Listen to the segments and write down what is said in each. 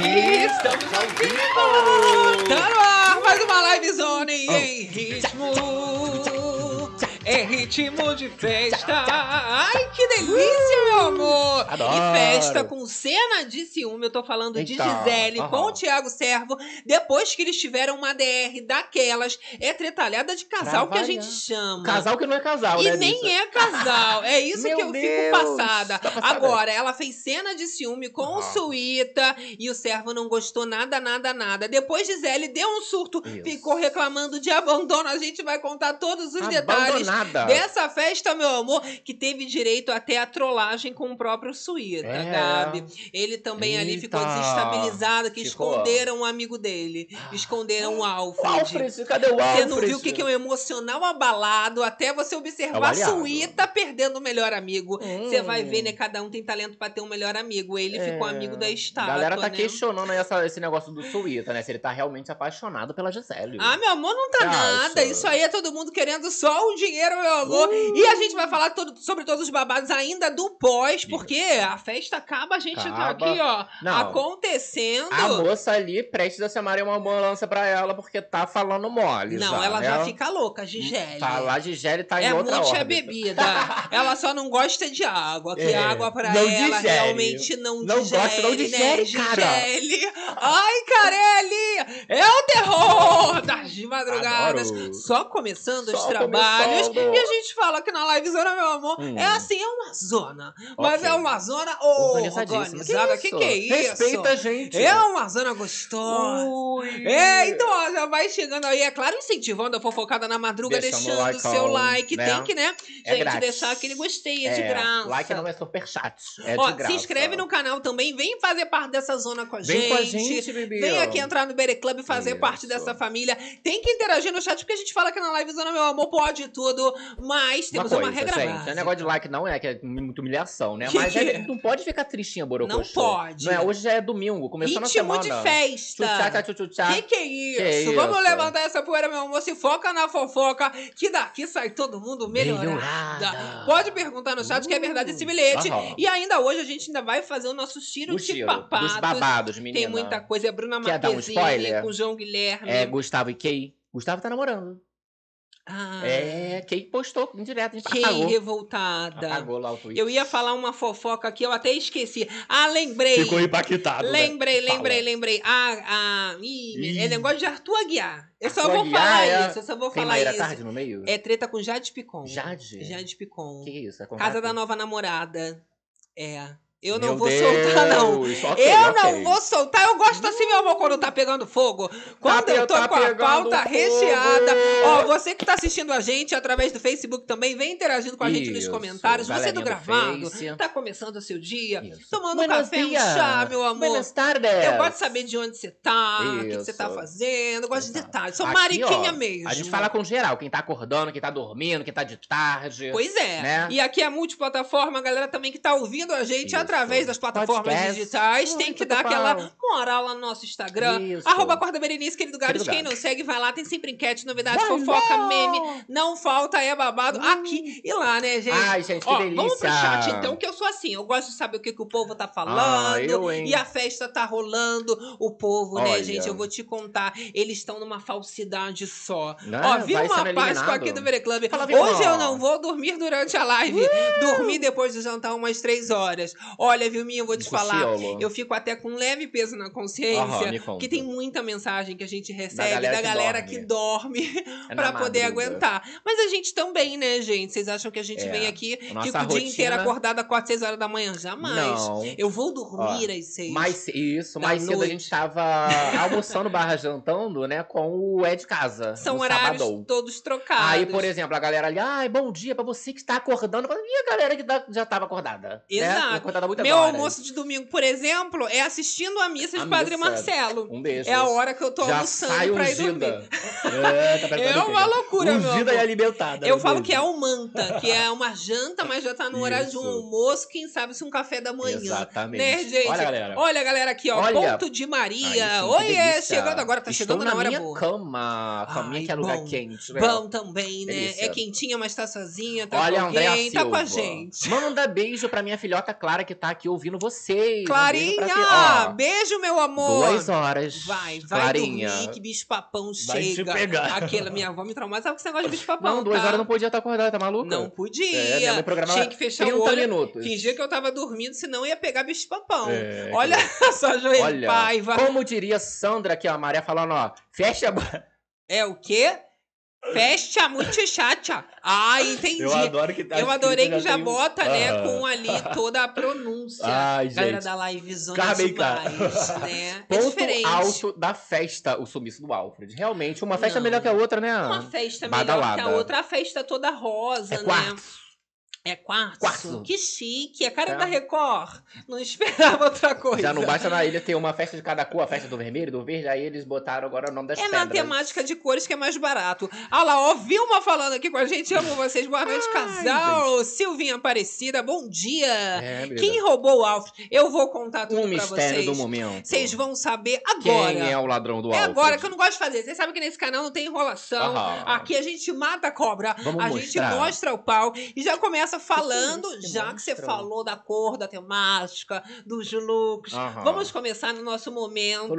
Estamos ao vivo! Tá no ar, mais uma livezona em, em ritmo. Ritmo de festa. Ai, que delícia, meu amor! Adoro. E festa com cena de ciúme. Eu tô falando de Então, Gisele com o Thiago Servo. Depois que eles tiveram uma DR daquelas. É tretalhada de casal que a gente chama. Casal que não é casal, E né? nem bicha? é casal. É isso que eu Deus, fico passada. tá passada. Agora, ela fez cena de ciúme com o. Suíta e o servo não gostou nada, nada, nada. Depois Gisele deu um surto, ficou reclamando de abandono. A gente vai contar todos os detalhes Dessa festa, meu amor, que teve direito até a trollagem com o próprio Suíta, É. Gabi. Ele também ali ficou Eita. desestabilizado, que Ficou. esconderam um amigo dele. Esconderam o O Alfred. Alfred, cadê o Alfred? Você não viu o que, que é um emocional abalado até você observar a Trabalhado. Suíta perdendo o melhor amigo. Você Hum. vai ver, né? Cada um tem talento pra ter um melhor amigo. Ele ficou É. amigo da A estátua, galera tá né? questionando essa- esse negócio do Suíta, né? Se ele tá realmente apaixonado pela Gisele. Ah, meu amor, não tá Você nada. Isso aí é todo mundo querendo só o dinheiro, meu amor. Uh. E a gente vai falar todo- sobre todos os babados ainda do pós, porque a festa acaba, a gente tá Acaba. aqui, ó, Não. acontecendo. A moça ali, prestes a chamar uma ambulância pra ela, porque tá falando mole. Não, já, ela já fica louca, Gisele. Tá lá, Gisele tá em É outra muito a órbita. bebida. ela só não gosta de água. Que É, água pra não ela digere. realmente não, Não digere, gosta, não digere, né, cara. Ai, Carelli! É o terror das madrugadas. Adoro. Só começando os Só trabalhos. começando. E a gente fala que na livezona, meu amor, Hum. é assim, é uma zona. Mas é uma zona oh, Organizadíssima. organizada. Que que é isso? Respeita a gente. É uma zona gostosa. Ui. É, então, ó, já vai chegando aí, é claro, incentivando a fofocada na madruga, Deixando deixando o o likeão, seu like. né? Tem que, né, É gente, grátis. deixar aquele gostei, é, de graça. Like não é superchat. É Ó, de graça. se inscreve no canal também, vem fazer parte dessa zona com a Vem gente. com a gente, bebê. Vem aqui entrar no Bere Club e fazer Isso. parte dessa família. Tem que interagir no chat, porque a gente fala que na live Zona Meu Amor pode tudo, mas temos uma, coisa, regra gente, básica. é negócio de like não é, que é muita humilhação, né? Mas que é- é? não pode ficar tristinha, Borocochô. Não pode. Não é, hoje já é domingo, começou na Ritmo semana. de festa. Tchutchá. Que que é isso? Que isso? Vamos levantar essa poeira, meu amor. Se foca na fofoca, que daqui sai todo mundo melhorada. Melhorada. Pode perguntar no chat que é verdade esse bilhete. Aham. E ainda hoje a gente ainda vai fazer o nosso tiro O de papados. dos babados, menina. Tem muita coisa. É Bruna um Marquezine spoiler? com João Guilherme. É Gustavo e Kay. Gustavo tá namorando. Ah, É, Kay postou em direto, a gente Que apagou. revoltada. Apagou lá o tweet. Eu ia falar uma fofoca aqui, eu até esqueci. Ah, lembrei. Ficou impactado, né? Lembrei, Fala. lembrei, lembrei. Ah, ah, ih, Ih. é negócio de Arthur Aguiar. Eu só Arthur vou Aguiar, falar é? isso, eu só vou Tem falar Maíra isso. Tarde no meio? É treta com Jade Picon. Jade? Jade Picon. Que isso? É Casa da nova namorada. É. Eu não Meu vou Deus, soltar, não. ok, eu ok. não vou soltar. Eu gosto assim, meu amor, quando tá pegando fogo. Quando Tá eu tô tá com a pauta fogo. recheada. Ó, você que tá assistindo a gente através do Facebook também, vem interagindo com a gente nos Isso, comentários. Você do do gravado, Face. tá começando o seu dia, Isso. tomando um Buenos café, um dias. chá, meu amor. Buenas tardes. Eu gosto de saber de onde você tá, o que, que você tá fazendo. Eu gosto de Exato. detalhes. Sou Aqui, mariquinha ó, mesmo. A gente fala com geral, quem tá acordando, quem tá dormindo, quem tá de tarde. Pois é. Né? E aqui é multiplataforma, a galera também que tá ouvindo a gente Isso. Através das plataformas Podcast. digitais. Tem Ai, que dar bom. aquela moral lá no nosso Instagram. Isso. Arroba Corda Berenice, querido Gabs. Quem não segue, vai lá. Tem sempre enquete, novidade, Vai fofoca, lá. meme. Não falta, é babado aqui e lá, né, gente? Ai, gente, que Ó, delícia. vamos pro chat então, que eu sou assim. Eu gosto de saber o que, que o povo tá falando. Ah, eu? E a festa tá rolando. O povo, né, Olha. gente? Eu vou te contar. Eles estão numa falsidade só. Né? Ó, vi uma Páscoa eliminado. aqui do Bere Club. Hoje eu não vou dormir durante a live. Dormir depois de jantar umas três horas. Olha, Vilminha, eu vou te falar. Eu fico até com um leve peso na consciência. Aham, porque tem muita mensagem que a gente recebe galera da que galera dorme. que dorme É pra na poder aguentar. Mas a gente também, né, gente? Vocês acham que a gente É. vem aqui, Nossa fica o dia inteiro rotina- acordada às 4, 6 horas da manhã? Jamais. Não. Eu vou dormir às 6. Mais, isso, da mais cedo a noite. gente tava almoçando barra jantando, né, com o Ed Casa. São horários sabadão. todos trocados. Aí, por exemplo, a galera ali, ai, bom dia pra você que está acordando. E a galera que tá- já tava acordada? Né? Exato. Acordada Meu almoço de domingo, por exemplo, é assistindo a missa de A Padre missa. Marcelo. Um beijo. É a hora que eu tô já almoçando sai pra ir dormir. ungida. É, tá É uma loucura, meu Ungida e alimentada. Eu um falo beijo. que é o manta, que é uma janta, mas já tá no horário de um almoço, quem sabe se um café da manhã. Exatamente. Né, gente? Olha, galera. Olha, galera, aqui, ó. Olha. Ponto de Maria. Oiê, delícia. chegando agora, tá Estou chegando na hora minha boa. cama. Caminha que é lugar quente. né? Bom também, né? Delícia. É quentinha, mas tá sozinha, tá Olha, com alguém, tá com a gente. Manda beijo pra minha filhota Clara, que tá aqui ouvindo vocês. Um Clarinha! beijo você. Ó, beijo, meu amor! Duas horas. Vai, vai Clarinha. dormir, que bicho papão Vai te chega. pegar. Aquela minha avó me traumatizava com esse negócio de bicho papão. Não, duas tá? horas não podia estar acordada, tá maluca? Não podia. É, minha mãe programava Tinha que fechar 30 o olho. minutos. Fingia que eu tava dormindo, senão ia pegar bicho papão. É, Olha só, Joelho Olha, Paiva. como diria Sandra aqui, ó, a Maria falando, ó, fecha a... bo- É o quê? Fecha muito chacha. Ah, entendi. Eu adoro que tá Eu adorei que escrito, já um- bota, né, Aham. com ali toda a pronúncia. Ai, Galera gente. da live zona Carmen, demais, né? É Ponto diferente. alto da festa, o sumiço do Alfred. Realmente, uma festa Não. melhor que a outra, né? Uma festa melhor que a Badalada. outra, a festa toda rosa, É né? É quartzo. Quartzo. Que chique. A cara É. da Record. Não esperava outra coisa. Já não basta na ilha ter uma festa de cada cor, a festa do vermelho, do verde, aí eles botaram agora o nome das É pedras. na temática de cores que é mais barato. Olha lá, ó, Vilma falando aqui com a gente. Amo vocês. Boa noite, casal. Silvinha Aparecida, bom dia. É. Quem roubou o Alfred? Eu vou contar tudo Um pra mistério vocês. do momento. Vocês vão saber agora. Quem é o ladrão do É Alfred? agora que eu não gosto de fazer. Vocês sabem que nesse canal não tem enrolação. Aham. Aqui a gente mata a cobra. Vamos a mostrar. gente mostra o pau e já começa falando, isso que já que você falou da cor, da temática, dos looks. Aham. Vamos começar no nosso momento.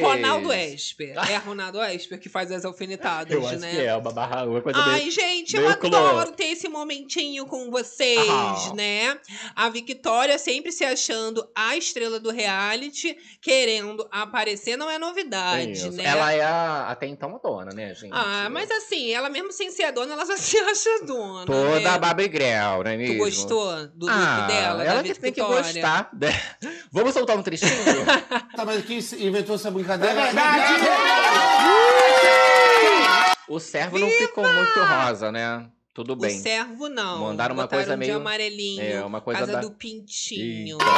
Ronaldo Esper. É Ronaldo Esper que faz as alfinetadas, Eu acho né? que é, uma barra, uma coisa meio... Ai, gente, eu meio adoro ter esse momentinho com vocês, né? A Victoria sempre se achando a estrela do reality, querendo aparecer, não é novidade, né? Ela é a- até então a dona, né, gente? Ah, mas assim, ela mesmo sem ser a dona, ela já se acha dona. Toda né? Barbie Não é Tu mesmo? gostou do look ah, dela, ela que tem que gostar. né? Vamos soltar um trechinho? Tá, mas quem inventou essa brincadeira? o servo não ficou muito rosa, né? Tudo O bem. servo não. Mandaram uma Botaram coisa de meio- amarelinho. É, uma coisa casa da- do pintinho. Eita.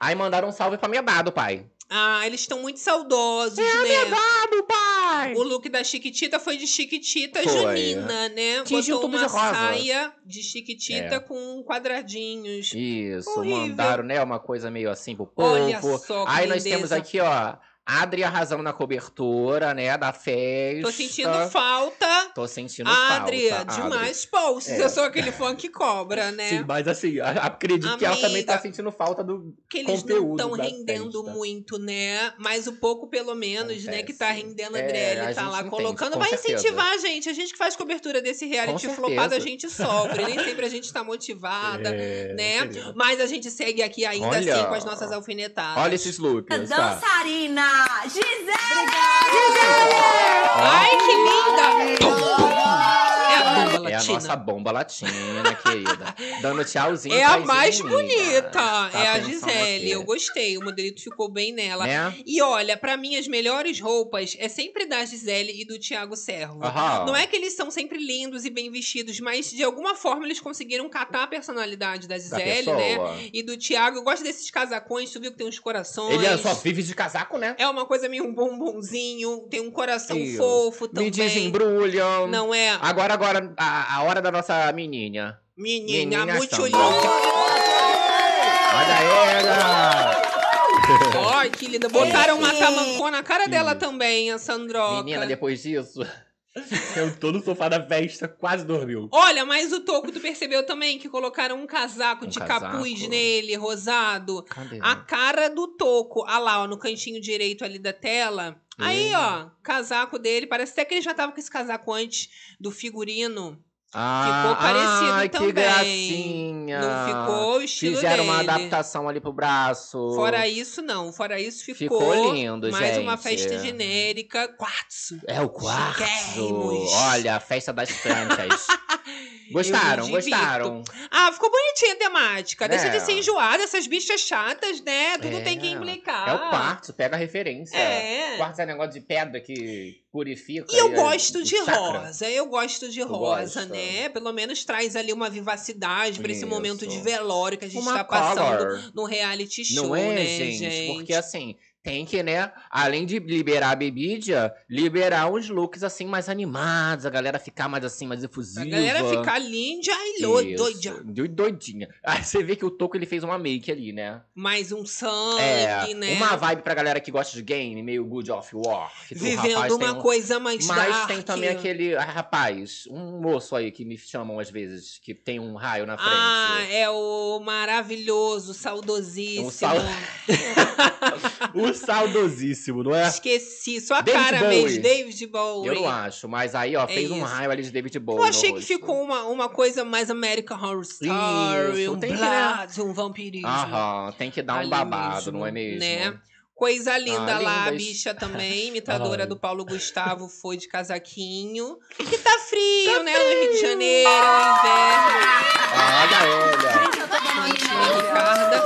Aí mandaram um salve pra minha Bado, pai. Ah, eles estão muito saudosos, É né? Bado, pai! O look da Chiquitita foi de Chiquitita Foi. junina, né? Tingiu Botou tudo uma de rosa. saia de Chiquitita É. com quadradinhos. Isso, Horrível. mandaram, né, uma coisa meio assim pro povo. Olha só que Aí nós temos aqui, ó, Adri arrasando na cobertura, né, da festa. Tô sentindo falta. Tô sentindo Adri, falta. demais posts. É. Eu sou aquele fã que cobra, né? Sim, mas assim, acredito que ela também tá Amiga. sentindo falta do. que eles não estão rendendo festa. muito, né? Mas o pouco, pelo menos, né, que tá rendendo, É, Adriele, a tá lá entende, colocando. Vai certeza. incentivar a gente. A gente que faz cobertura desse reality flopado, a gente sofre. Nem sempre a gente tá motivada, É, né? Mas a gente segue aqui ainda Olha. assim com as nossas alfinetadas. Olha esses looks. Tá? Dançarina Gisele! Ai, que linda! A bomba É a latina. nossa bomba latina, querida. Dando tchauzinho. É a mais bonita. Tá é a Gisele. aqui. Eu gostei. O modelito ficou bem nela. Né? E olha, pra mim, as melhores roupas é sempre da Gisele e do Thiago Servo. Aham. Não é que eles são sempre lindos e bem vestidos, mas de alguma forma eles conseguiram catar a personalidade da Da Gisele, né? pessoa. E do Thiago. Eu gosto desses casacões, tu viu que tem uns corações. Ele é só vive de casaco, né? É uma coisa meio um bombonzinho, tem um coração fofo também. Me desembrulham. Não é? Agora, agora, a, a hora da nossa menina. Menina, Menina muito linda. Olha ela! Ai, que linda. Botaram uma tamancô na cara dela também, a Sandroca. Menina, depois disso, eu tô no sofá da festa, quase dormiu. Olha, mas o Toco, tu percebeu também que colocaram um casaco Um de casaco. capuz nele, rosado? Cadê? A cara do Toco. Ah lá, ó, no cantinho direito ali da tela. Aí, ó, casaco dele. Parece até que ele já tava com esse casaco antes do figurino. Ah, ficou parecido ai, também. que gracinha. Não ficou o estilo Fizeram uma dele. adaptação ali pro braço. Fora isso, não. Fora isso, ficou, Ficou lindo, mais gente. uma festa genérica. Quartzo. É o. Chiquérrimos. Olha, a festa das plantas. gostaram, gostaram. Ah, ficou bonitinha a temática. Deixa É. de ser enjoada, essas bichas chatas, né? Tudo É. tem que implicar. É o quartzo, pega a referência. É. Quartzo é negócio de pedra que purifica. E eu é gosto o de rosa, eu gosto de Tu rosa, gosta? né? Pelo menos traz ali uma vivacidade pra esse momento de velório que a gente Uma tá passando color. no reality show, Não é, né, gente? Porque assim, tem que, né, além de liberar a bebida, liberar uns looks assim mais animados, a galera ficar mais assim, mais efusiva. A galera ficar linda e doida. do- Doidinha. Aí você vê que o Toco ele fez uma make ali, né? Mais um sangue, É, né? uma vibe pra galera que gosta de game, meio Good of War. Vivendo uma um- coisa mais Mas dark. tem também aquele ah, rapaz, um moço aí que me chamam às vezes, que tem um raio na frente. Ah, é o maravilhoso, saudosíssimo. Um sal- o saudosíssimo, não é? Esqueci, só a David cara Bowie. mesmo, David Bowie. Eu não acho, mas aí, ó, É fez um raio ali de David Bowie. Eu achei que rosto. ficou uma, uma coisa mais American Horror Story, Isso, um tem que, blood, um vampirismo. Aham, tem que dar um babado, não é mesmo, mesmo? né? Coisa linda Ah, lá, a bicha também, imitadora do Paulo Gustavo, foi de casaquinho. Que tá frio, né? No Rio de Janeiro, no inverno. Olha ela. Santinha Ricarda.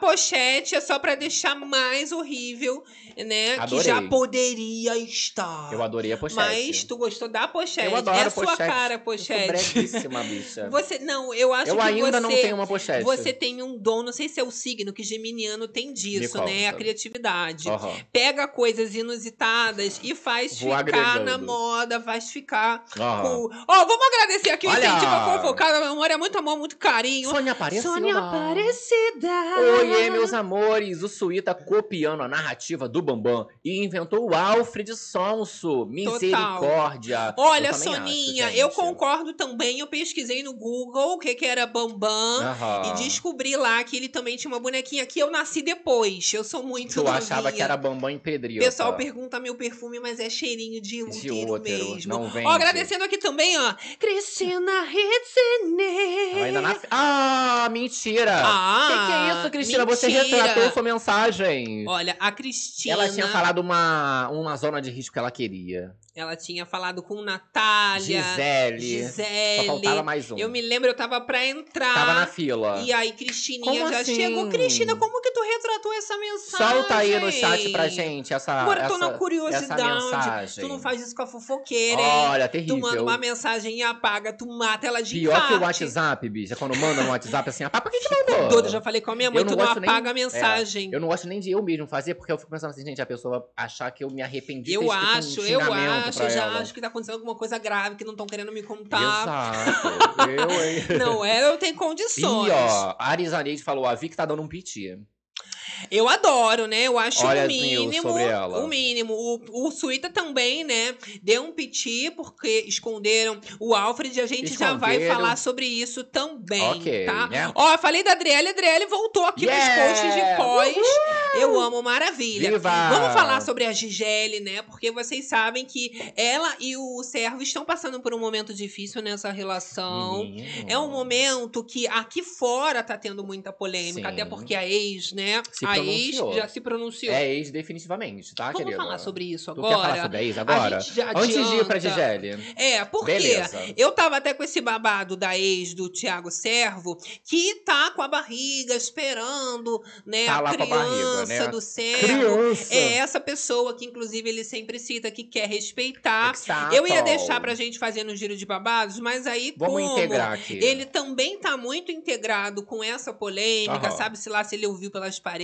A pochete é só pra deixar mais horrível, né? Que Adorei. já poderia estar. Eu adorei a pochete. Mas tu gostou da pochete. Eu adoro é a a sua pochete. cara, a Eu sou pochete. breguíssima, bicha. Você, não, eu acho eu que ainda você... não tenho uma pochete. Você tem um dom, não sei se é o signo, que geminiano tem disso, né? A conta. criatividade. Aham. Pega coisas inusitadas e faz Vou ficar agregando. na moda, faz ficar Aham. cool. Ó, vamos agradecer aqui o incentivo à fofocada, meu amor, é muito amor, muito carinho. Sônia Aparecida. Sônia Aparecida. Oiê, meus amores! O Suíta copiando a narrativa do Bambam e inventou o Alfred Sonso. Misericórdia. Olha, Eu Soninha, acho, eu concordo também. Eu pesquisei no Google o que, que era Bambam. E descobri lá que ele também tinha uma bonequinha que eu nasci depois. Eu sou muito Tu novinha. achava que era Bambam em O Pedrita. pessoal pergunta meu perfume, mas é cheirinho de De útero, útero, mesmo. não vende. Ó, agradecendo aqui também, ó. Cristina Hitzner. Ela ainda na... Ah, mentira! Ah, que, que é isso, Cristina? Você retratou sua mensagem. Olha, a Cristina. Ela tinha falado uma, uma zona de risco que ela queria. Ela tinha falado com Natália. Gisele. Gisele. Só faltava mais um. Eu me lembro, eu tava pra entrar. Tava na fila. E aí, Cristininha Como já assim? chegou. Cristina, como que tu retratou essa mensagem? Solta aí no chat pra gente essa, Agora eu tô essa, na curiosidade. essa mensagem. Tu não faz isso com a fofoqueira, hein? Olha, Tu terrível. manda uma mensagem e apaga, tu mata ela de Pior que o. WhatsApp, bicha. Quando manda no WhatsApp assim, apaga, por que que mandou? Doida, já falei com a minha mãe, Eu não tu não gosto nem- apaga a mensagem. Eu não gosto nem de eu mesmo fazer, porque eu fico pensando assim, gente, a pessoa achar que eu me arrependi de Eu escrito um acho, eu xingamento acho, eu já ela. acho que tá acontecendo alguma coisa grave que não estão querendo me contar. Exato. eu, hein? Não é, eu tenho E condições. ó, a Arizaneide falou, a Vic tá dando um piti. Eu adoro, né? Eu acho Olha o mínimo. O mínimo. O, o Suíta também, né? Deu um piti porque esconderam o Alfred e a gente já vai falar sobre isso também. Ok, tá? né? Ó, falei da Adriele, a Adriele voltou aqui Yeah! nos posts de pós. Eu amo, maravilha. Viva! Vamos falar sobre a Gisele, né? Porque vocês sabem que ela e o Servo estão passando por um momento difícil nessa relação. Menino. É um momento que aqui fora tá tendo muita polêmica, Sim. até porque a ex, né? Se a ex pronunciou. já se pronunciou. É ex definitivamente, tá, Vamos querida? falar sobre isso Tu agora. quer falar sobre a ex agora? A gente já Antes de ir pra adianta. Gisele. É, porque Beleza. eu tava até com esse babado da ex do Tiago Servo, que tá com a barriga esperando, né, Tá a criança barriga, né? do Servo. Criança! É essa pessoa que, inclusive, ele sempre cita que quer respeitar. Exato. Eu ia deixar pra gente fazer no giro de babados, mas aí, Vamos como integrar aqui. ele também tá muito integrado com essa polêmica, sabe-se lá se ele ouviu pelas paredes,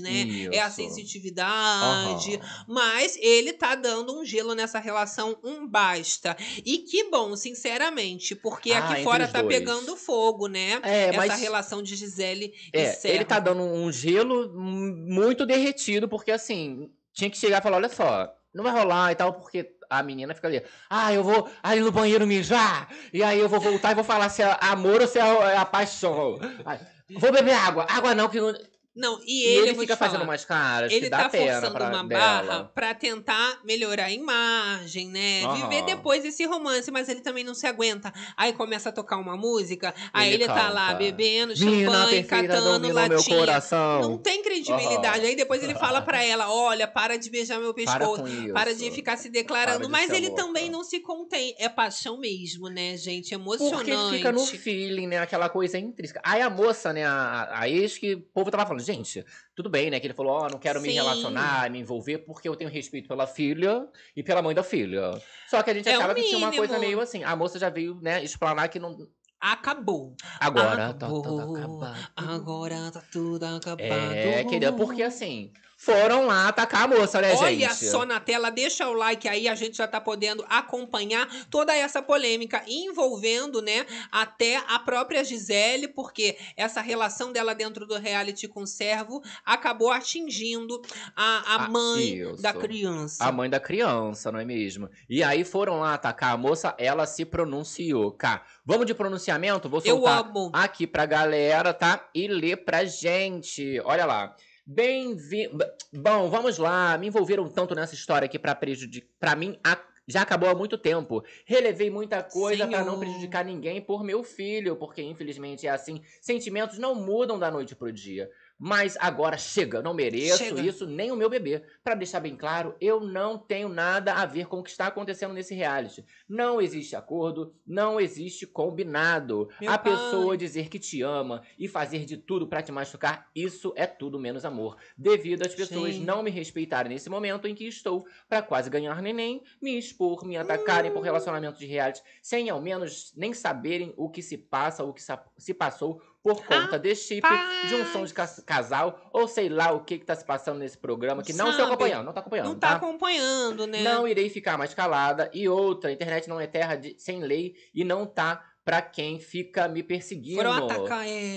né? É a Isso. sensitividade. Aham. Mas ele tá dando um gelo nessa relação, um basta. E que bom, sinceramente, porque Ah, aqui fora tá dois. pegando fogo, né? É, Essa mas relação de Gisele e é, Servo. ele tá dando um gelo muito derretido, porque assim, tinha que chegar e falar, olha só, não vai rolar e tal, porque a menina fica ali, ah, eu vou ali no banheiro mijar, e aí eu vou voltar e vou falar se é amor ou se é é a paixão. Ai, Vou beber água, água não, que não... Não, e E ele, ele eu vou fica falar, fazendo umas caras Ele que dá tá pena forçando pra uma dela. barra pra tentar melhorar a imagem, né? Aham. Viver depois esse romance, mas ele também não se aguenta. Aí começa a tocar uma música, aí ele, Ele tá lá bebendo champanhe, catando latinha. Não tem credibilidade. Aham. Aí depois ele fala pra ela: olha, para de beijar meu Para pescoço. isso. Para de ficar se declarando, Para de mas ele louca. também não se contém. É paixão mesmo, né, gente? Emocionante. Porque fica no feeling, né? Aquela coisa intrínseca. Aí a moça, né? A, a ex que o povo tava falando, gente, tudo bem, né? Que ele falou, ó, não quero me Sim. relacionar, me envolver, porque eu tenho respeito pela filha e pela mãe da filha. Só que a gente É o acaba que tinha uma coisa meio assim. A moça já veio, né, explanar que não. Acabou. Agora tá Acabou. tudo acabado. Agora tá tudo acabado. É, querida, porque assim, foram lá atacar a moça, né, Olha gente? só na tela, deixa o like aí, a gente já tá podendo acompanhar toda essa polêmica envolvendo, né, até a própria Gisele, porque essa relação dela dentro do reality com o servo acabou atingindo a, a Ah, mãe isso. da criança. A mãe da criança, não é mesmo? E aí foram lá atacar a moça, ela se pronunciou, cá. Vamos de pronunciamento? Vou Eu soltar aqui pra galera, tá? E ler pra gente. Olha lá. Bem-vindo. Bom, vamos lá. Me envolveram tanto nessa história aqui pra prejudicar. Pra mim, a- já acabou há muito tempo. Relevei muita coisa pra não prejudicar ninguém por meu filho, porque infelizmente é assim. Sentimentos não mudam da noite pro dia. Mas agora chega, não mereço Chega. isso nem o meu bebê. Pra deixar bem claro, eu não tenho nada a ver com o que está acontecendo nesse reality. Não existe acordo, não existe combinado. Meu a pai. pessoa dizer que te ama e fazer de tudo pra te machucar, isso é tudo menos amor. Devido às pessoas Gente. não me respeitarem nesse momento em que estou pra quase ganhar neném, me expor, me atacarem por relacionamentos de reality, sem ao menos nem saberem o que se passa, o que se passou por conta de chip, de um som de cas- casal, ou sei lá o que que tá se passando nesse programa, que não estou Sabe? acompanhando, não tá acompanhando, Não tá acompanhando, né? não irei ficar mais calada. E outra, a internet não é terra de- sem lei e não tá pra quem fica me perseguindo.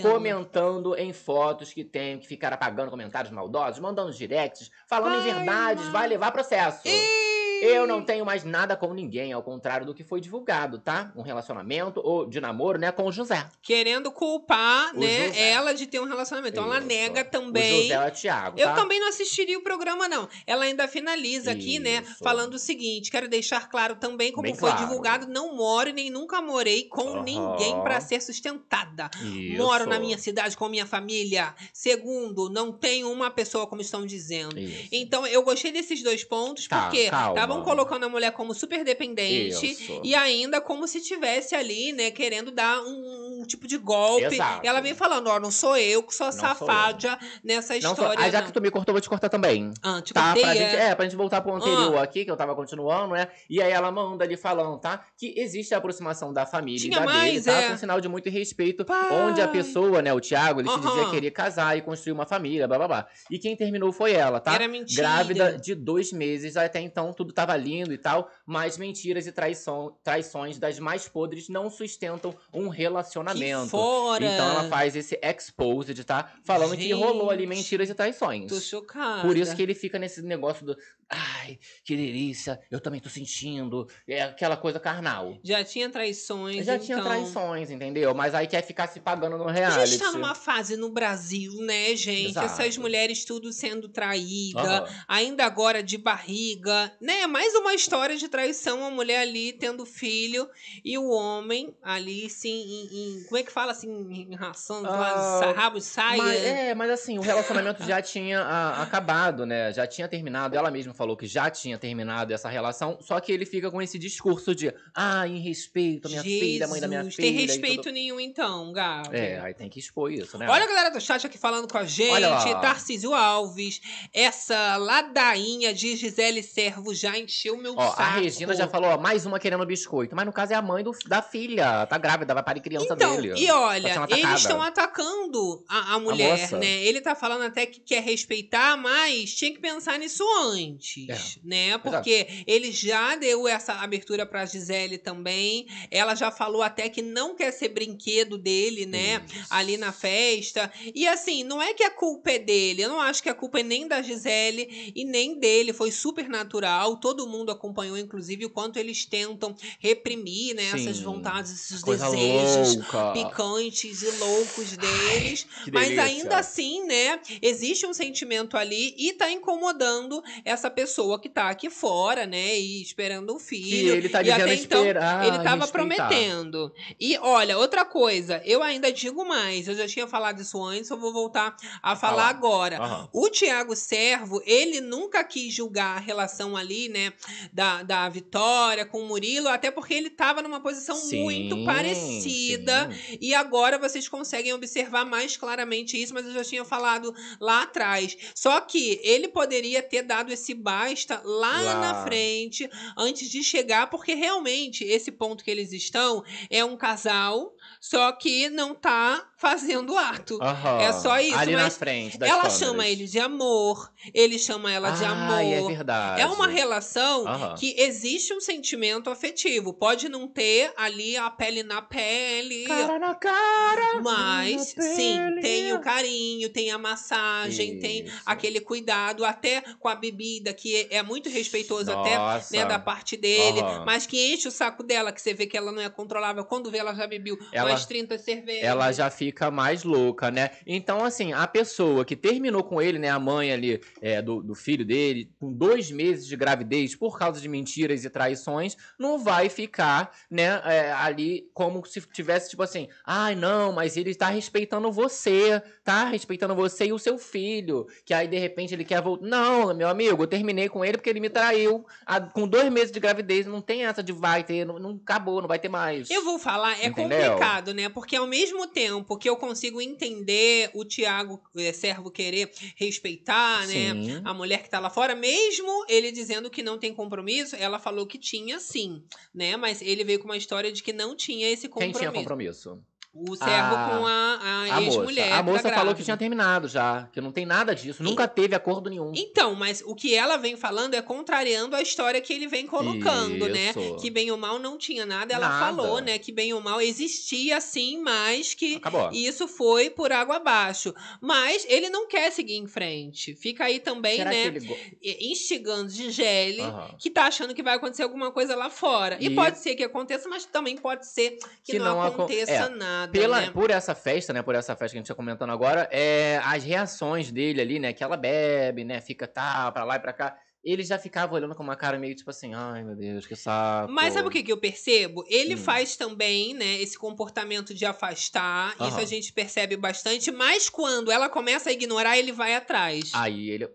Comentando em fotos que tem que ficar apagando comentários maldosos, mandando directs, falando Ai, em verdades, vai levar processo. Ih! Eu não tenho mais nada com ninguém, ao contrário do que foi divulgado, tá? Um relacionamento ou de namoro, né, com o José. Querendo culpar, O né, José. ela de ter um relacionamento. Então ela nega O também. José é o Thiago, Eu tá? também não assistiria o programa, não. Ela ainda finaliza aqui, né? Isso. Falando o seguinte: quero deixar claro também, como Bem foi claro. divulgado, não moro e nem nunca morei com Aham. ninguém pra ser sustentada. Isso. Moro na minha cidade com minha família. Segundo, não tenho uma pessoa, como estão dizendo. Isso. Então, eu gostei desses dois pontos, Tá, porque calma. Estavam colocando a mulher como super dependente Isso. e ainda como se tivesse ali, né, querendo dar um, um tipo de golpe. Exato. Ela vem falando: ó, não sou eu que sou a sou safada nessa Não história. Ah, já não. que tu me cortou, vou te cortar também. Ah, te Tá, pra é? gente, é, pra gente voltar pro anterior Ah. aqui, que eu tava continuando, né? E aí ela manda ali falando, tá? Que existe a aproximação da família Tinha e da mais, dele, tá? é. Com sinal de muito respeito, Pai. onde a pessoa, né, o Thiago, ele se dizia querer casar e construir uma família, blá blá blá. E quem terminou foi ela, tá? Era mentira. Grávida de dois meses, até então tudo tava lindo e tal, mas mentiras e traição, traições das mais podres não sustentam um Que fora. Então ela faz esse exposed, tá? Falando que rolou ali Gente. mentiras e traições. Tô chocada. Por isso que ele fica nesse negócio do. Ai, que delícia, eu também tô sentindo. É aquela coisa carnal. Já tinha traições, Já então... tinha traições, entendeu? Mas aí quer ficar se pagando no A reality. gente tá numa fase no Brasil, né, gente? Exato. Essas mulheres tudo sendo traída, Aham. ainda agora de barriga, né? Mais uma história de traição, a mulher ali tendo filho e o homem ali, sim, em, em- como é que fala assim, em ração, Ah, rabo saia. Mas, é, mas assim, o relacionamento já tinha ah, acabado, né? Já tinha terminado. Ela mesma falou que já tinha terminado essa relação. Só que ele fica com esse discurso de ah, em respeito à minha filha, mãe da minha Jesus, filha. Tem respeito nenhum, então, Gabi. É, aí tem que expor isso, né? Olha a galera do chat aqui falando com a gente. Tarcísio Alves. Essa ladainha de Gisele Servo já encheu meu Ó, saco. a Regina já falou, ó, mais uma querendo biscoito. Mas no caso é a mãe do- da filha. Tá grávida, vai parir criança Então, dele. e Tá olha, eles estão atacando a, a mulher, moça. né? Ele tá falando até que quer respeitar, mas tinha que pensar nisso antes, É. né? Porque ele já deu essa abertura pra Gisele também. Ela já falou até que não quer ser brinquedo dele, né? Isso. ali na festa. E assim, não é que a culpa é dele. Eu não acho que a culpa é nem da Gisele e nem dele. Foi super natural. Todo mundo acompanhou, inclusive, o quanto eles tentam reprimir, né? Essas vontades, esses Coisa desejos louca. picantes e loucos deles. Que Mas ainda assim, né? Existe um sentimento ali e tá incomodando essa pessoa que tá aqui fora, né? E esperando um filho. ele tá e dizendo até então, esperar, ele tava respeitar. prometendo. E olha, outra coisa, eu ainda digo mais, eu já tinha falado isso antes, eu vou voltar a falar agora. Aham. O Tiago Servo, ele nunca quis julgar a relação ali, né, da, da Vitória com o Murilo, até porque ele tava numa posição Sim, muito parecida. sim. E agora vocês conseguem observar mais claramente isso, mas eu já tinha falado lá atrás. Só que ele poderia ter dado esse basta lá, Lá. na frente, antes de chegar, porque realmente esse ponto que eles estão é um casal só que não tá fazendo ato. Aham. É só isso, Ali na frente das ela câmeras. chama ele de amor, ele chama ela de Ai, é amor. verdade. É uma relação Aham. que existe um sentimento afetivo. Pode não ter ali a pele na pele. Cara na cara. Mas, na sim, pele. tem o carinho, tem a massagem, tem Isso. aquele cuidado, até com a bebida, que é muito respeitoso até Nossa. né, da parte dele, Aham. mas que enche o saco dela, que você vê que ela não é controlável. Quando vê, ela já bebeu Ela- umas 30 cervejas. ela já fica mais louca, né? Então, assim, a pessoa que terminou com ele, né, a mãe ali é, do, do filho dele, com dois meses de gravidez por causa de mentiras e traições, não vai ficar, né, é, ali como se tivesse, tipo assim, ai, não, mas ele tá respeitando você, tá respeitando você e o seu filho, que aí, de repente, ele quer voltar. Não, meu amigo, eu terminei com ele porque ele me traiu a- com dois meses de gravidez, não tem essa de vai ter, não, não acabou, não vai ter mais. Eu vou falar, é Entendeu? complicado, né? Porque ao mesmo tempo que eu consigo entender o Tiago é, Servo querer respeitar, né? Sim. A mulher que tá lá fora, mesmo ele dizendo que não tem compromisso, ela falou que tinha sim, né? Mas ele veio com uma história de que não tinha esse Quem compromisso. tinha compromisso? O servo Ah, com a, a, A moça. ex-mulher. A tá moça falou que tinha terminado já, que não tem nada disso, nunca teve acordo nenhum. Então, mas o que ela vem falando é contrariando a história que ele vem colocando, né? Isso. Que bem ou mal não tinha nada. Ela Nada. falou, né? Que bem ou mal existia sim, mas que Acabou. isso foi por água abaixo. Mas ele não quer seguir em frente. Fica aí também, Será né? go- Instigando Gisele. Aham. Que tá achando que vai acontecer alguma coisa lá fora. E, E- pode ser que aconteça, mas também pode ser que, Que não, não acon- aconteça é, nada. Pela, né? Por essa festa, né? Por essa festa que a gente tá comentando agora, é, as reações dele ali, né? Que ela bebe, né? Fica tá, pra lá e pra cá. Ele já ficava olhando com uma cara meio tipo assim, ai meu Deus, que saco. Mas sabe o que, que eu percebo? Ele Hum. faz também, né, esse comportamento de afastar. Isso Aham. a gente percebe bastante. Mas quando ela começa a ignorar, ele vai atrás. Aí ele.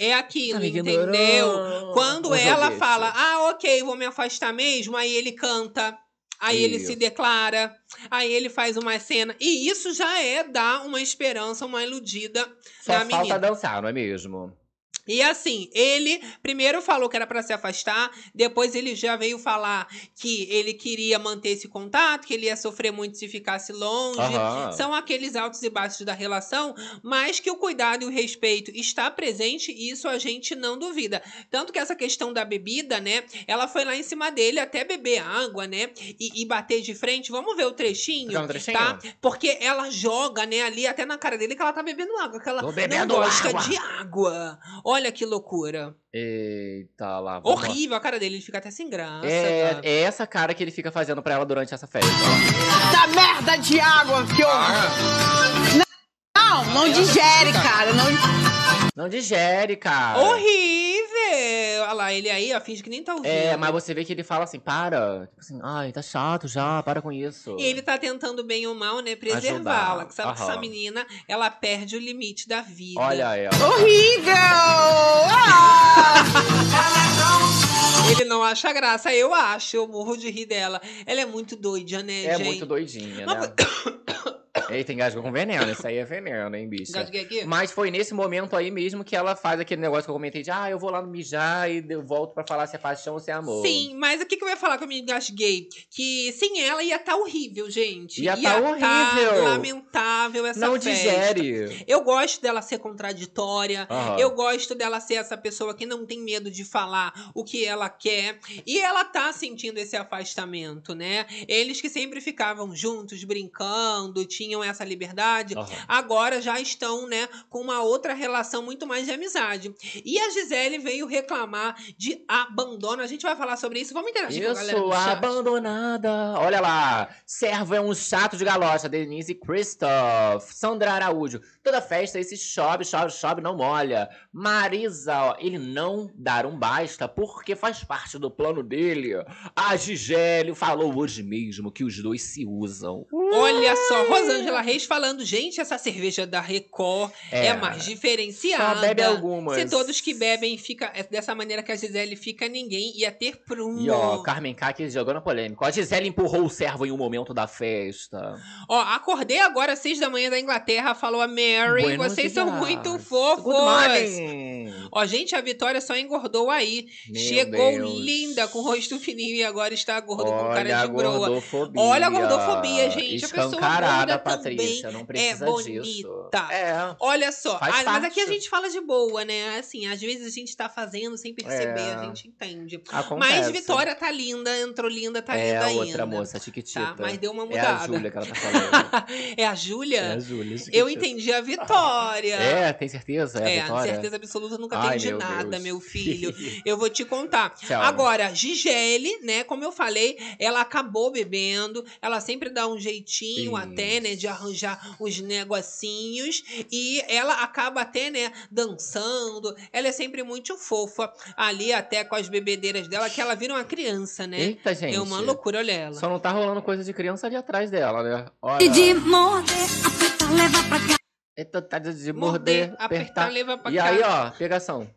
É aquilo, entendeu? Quando ela fala, ah, ok, vou me afastar mesmo, aí ele canta. Aí ele se declara, aí ele faz uma cena. E isso já é dar uma esperança, uma iludida Só na falta menina. dançar, não é mesmo? E assim, ele primeiro falou que era pra se afastar, depois ele já veio falar que ele queria manter esse contato, que ele ia sofrer muito se ficasse longe. Aham. São aqueles altos e baixos da relação, mas que o cuidado e o respeito está presente, e isso a gente não duvida. Tanto que essa questão da bebida, né? Ela foi lá em cima dele até beber água, né? E, e bater de frente. Vamos ver o trechinho, Quer um trechinho? tá? Porque ela joga, né, ali até na cara dele que ela tá bebendo água, que ela Tô não bebendo gosta água. de água. Olha que loucura. Eita lá. vamos lá. Horrível a cara dele, ele fica até sem graça. É, cara. é essa cara que ele fica fazendo pra ela durante essa festa. Essa merda de água que eu. Não, não digere, cara. Não... Não digere, cara. Horrível! Olha lá, ele aí, ó, finge que nem tá ouvindo. É, mas você vê que ele fala assim, para. Tipo assim, ai, tá chato já, para com isso. E ele tá tentando bem ou mal, né, preservá-la. Que sabe que Aham. essa menina, ela perde o limite da vida. Olha ela. Horrível! Ah! Ele não acha graça, eu acho, eu morro de rir dela. Ela é muito doida, né, É gente? muito doidinha, né? Eita, engasgou com veneno. Isso aí é veneno, hein, bicha? Engasguei aqui? Mas foi nesse momento aí mesmo que ela faz aquele negócio que eu comentei de, ah, eu vou lá no mijar e eu volto pra falar se é paixão ou se é amor. Sim, mas o que, que eu ia falar que eu me engasguei? Que sem ela ia estar horrível, gente. Ia tá horrível. lamentável essa Não festa. digere. Eu gosto dela ser contraditória. Aham. Eu gosto dela ser essa pessoa que não tem medo de falar o que ela quer. E ela tá sentindo esse afastamento, né? Eles que sempre ficavam juntos, brincando, tinham essa liberdade. Aham. Agora já estão, né, com uma outra relação muito mais de amizade. E a Gisele veio reclamar de abandono. A gente vai falar sobre isso. Vamos interagir com a galera Isso, chat. abandonada. Olha lá. Servo é um chato de galocha. Denise Christoph. Sandra Araújo. Toda festa, esse chove, chove, chove, não molha. Marisa, ó, ele não dar um basta porque faz parte do plano dele. A Gigélio falou hoje mesmo que os dois se usam. Olha só, Rosângela Ângela Reis falando, gente, essa cerveja da Record é, É. mais Só diferenciada. bebe algumas. Se todos que bebem fica é dessa maneira que a Gisele fica, ninguém ia ter prumo. E ó, Carmen Kaki jogando polêmica. A Gisele empurrou o servo em um momento da festa. Ó, acordei agora às seis da manhã da Inglaterra, falou a Mary. Buenos Vocês são dias. muito fofos. Ó, gente, a Vitória só engordou aí. Meu Chegou Deus. linda, com o rosto fininho e agora está gordo com Olha cara a de broa. Olha a gordofobia, gente. A pessoa gorda Patrícia. Não precisa é disso. bonita. É. Olha só, ah, mas aqui a gente fala de boa, né? Assim, às vezes a gente tá fazendo sem perceber, É. a gente entende. Acontece. Mas Vitória tá linda, entrou linda, tá é linda a ainda. outra moça, a Tiquitita. Tá, mas deu uma É a mudada. Júlia que ela tá falando. é a Júlia? é a Júlia. Eu entendi a Vitória. É, tem certeza? É, É, a Vitória? certeza absoluta, nunca Ai, entendi meu nada, Deus. meu filho. Eu vou te contar. Tchau. Agora, Gigele, né, como eu falei, ela acabou bebendo, ela sempre dá um jeitinho Isso. até, né, de arranjar os negocinhos, e ela acaba até, né, dançando, ela é sempre muito fofa, ali até com as bebedeiras dela, que ela vira uma criança, né? Eita, gente. É uma loucura, olha ela. Só não tá rolando coisa de criança ali atrás dela, né? Olha. De morder, aperta, leva pra cá. Eita, tá de de Morder, morder, apertar, apertar. leva pra E cá. aí, ó, pegação.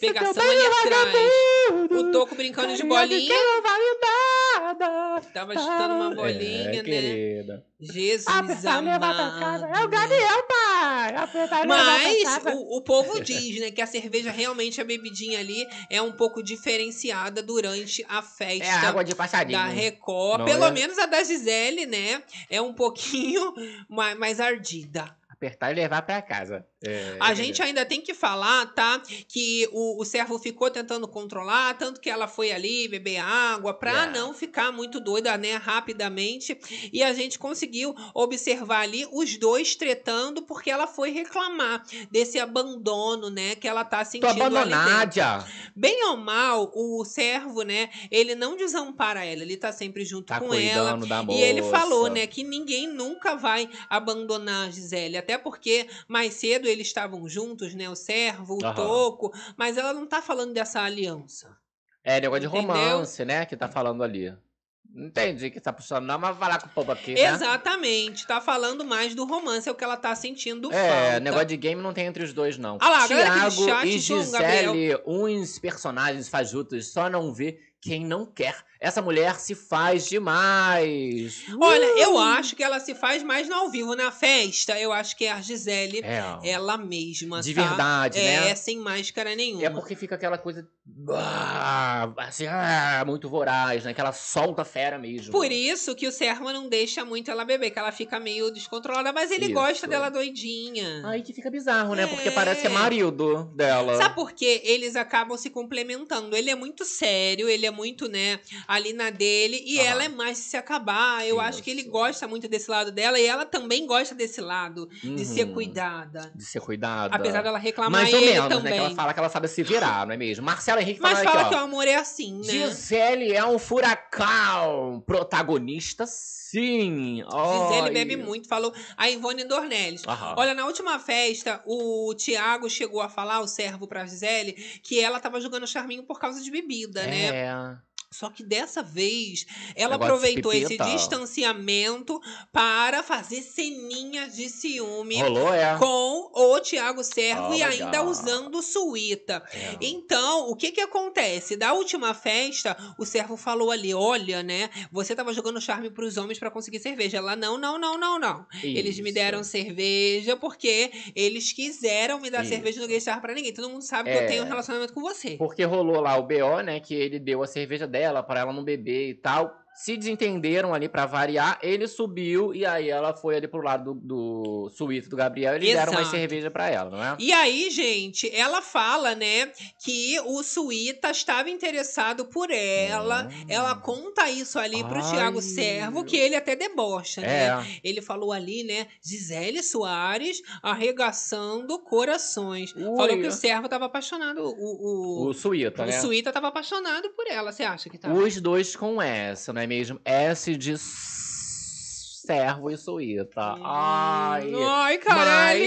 Pegação bem ali atrás. O Toco brincando de bolinha. que nada. Tava chutando uma bolinha, é, né? querida. Jesus Apertar, leva pra casa. É o. Gabriel, pai. Apertar, leva Mas pra casa. o, o povo diz, né, que a cerveja realmente, a bebidinha ali, é um pouco diferenciada durante a festa. É água de passarinho. Da Record. Não Pelo é? menos a da Gisele, né? É um pouquinho mais, mais ardida. Apertar e levar pra casa. É, A gente ainda tem que falar, tá? Que o, o servo ficou tentando controlar, tanto que ela foi ali beber água pra É. não ficar muito doida, né? Rapidamente. E a gente conseguiu observar ali os dois tretando, porque ela foi reclamar desse abandono, né? Que ela tá Tô sentindo dentro. abandonada. Bem ou mal, o servo, né? Ele não desampara ela, ele tá sempre junto Tá com ela. da moça. E ele falou, né, que ninguém nunca vai abandonar a Gisele. Até porque mais cedo eles estavam juntos, né? O servo, o Aham. toco. Mas ela não tá falando dessa aliança. É, negócio de Entendeu? romance, né? Que tá falando ali. Entendi que tá puxando, não, mas vai falar com o povo aqui, né? Exatamente. Tá falando mais do romance, é o que ela tá sentindo É, falta. negócio de game não tem entre os dois, não. Ah lá, a galera aqui do Tiago chat, e João Gisele, uns personagens fajutos, só não vê quem não quer. Essa mulher se faz demais. Olha, eu Uh! acho que ela se faz mais no ao vivo. Na festa, eu acho que é a Gisele, É, ela mesma, de tá? verdade, É, né? sem máscara nenhuma. É porque fica aquela coisa ah, assim, ah, muito voraz, né? Que ela solta fera mesmo. Por isso que o servo não deixa muito ela beber, que ela fica meio descontrolada, mas ele Isso. gosta dela doidinha. Aí que fica bizarro, né? Porque É. parece ser marido dela. Sabe por quê? Eles acabam se complementando. Ele é muito sério, ele é muito, né, ali na dele, e Aham. ela é mais de se acabar. Eu acho que ele gosta muito desse lado dela, e ela também gosta desse lado, de ser Uhum. cuidada. De ser cuidada. Apesar dela reclamar Mais ou menos, também. né? Que ela fala que ela sabe se virar, não é mesmo? Marcelo Henrique Mas fala aqui, que ó. o amor é assim, né? Gisele é um furacão. Protagonista, sim. Gisele Ai. bebe muito, falou a Ivone Dornelles. Aham. Olha, na última festa, o Tiago chegou a falar, o servo pra Gisele, que ela tava jogando charminho por causa de bebida, né? É. Só que dessa vez, ela Negócio aproveitou esse distanciamento para fazer ceninhas de ciúme Rolou, é. com o Tiago Servo Ah, e ainda legal. usando suíta. É. Então, o que que acontece? Da última festa, o servo falou ali: olha, né? Você tava jogando charme pros homens pra conseguir cerveja. Ela, não, não, não, não, não. Eles me Isso. deram cerveja porque eles quiseram me dar Isso. cerveja e não deixar pra ninguém. Todo mundo sabe que É. eu tenho um relacionamento com você. Porque rolou lá o BO, né? Que ele deu a cerveja dela pra ela não beber e tal. Se desentenderam ali pra variar, ele subiu e aí ela foi ali pro lado do, do suíte do Gabriel e deram mais cerveja pra ela, não é? E aí, gente, ela fala, né, que o Suíta estava interessado por ela. Hum. Ela conta isso ali pro Ai. Tiago Servo, que ele até debocha, né? É. Ele falou ali, né, Gisele Soares arregaçando corações. Ui. Falou que o Servo tava apaixonado, o, o, O suíta, o né? Suíta tava apaixonado por ela. Você acha que tá? Os dois com S, não é mesmo? S de servo e suíta. Ai. Ai, caralho!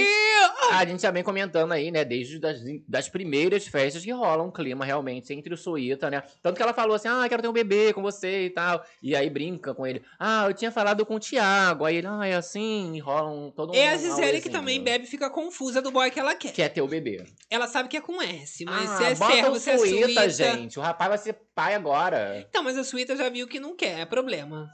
A gente já vem comentando aí, né, desde das, das primeiras festas que rola um clima realmente entre o Suíta, né? Tanto que ela falou assim, ah, quero ter um bebê com você e tal. E aí brinca com ele. Ah, eu tinha falado com o Thiago. Aí ele, ah, é assim, rola um, todo um É a Gisele que também bebe e fica confusa do boy que ela quer. Quer ter o bebê. Ela sabe que é com S, mas ah, se é servo, se é Suíta, suíta... gente. O rapaz vai ser pai agora. Então, mas a suíta já viu que não quer, é problema.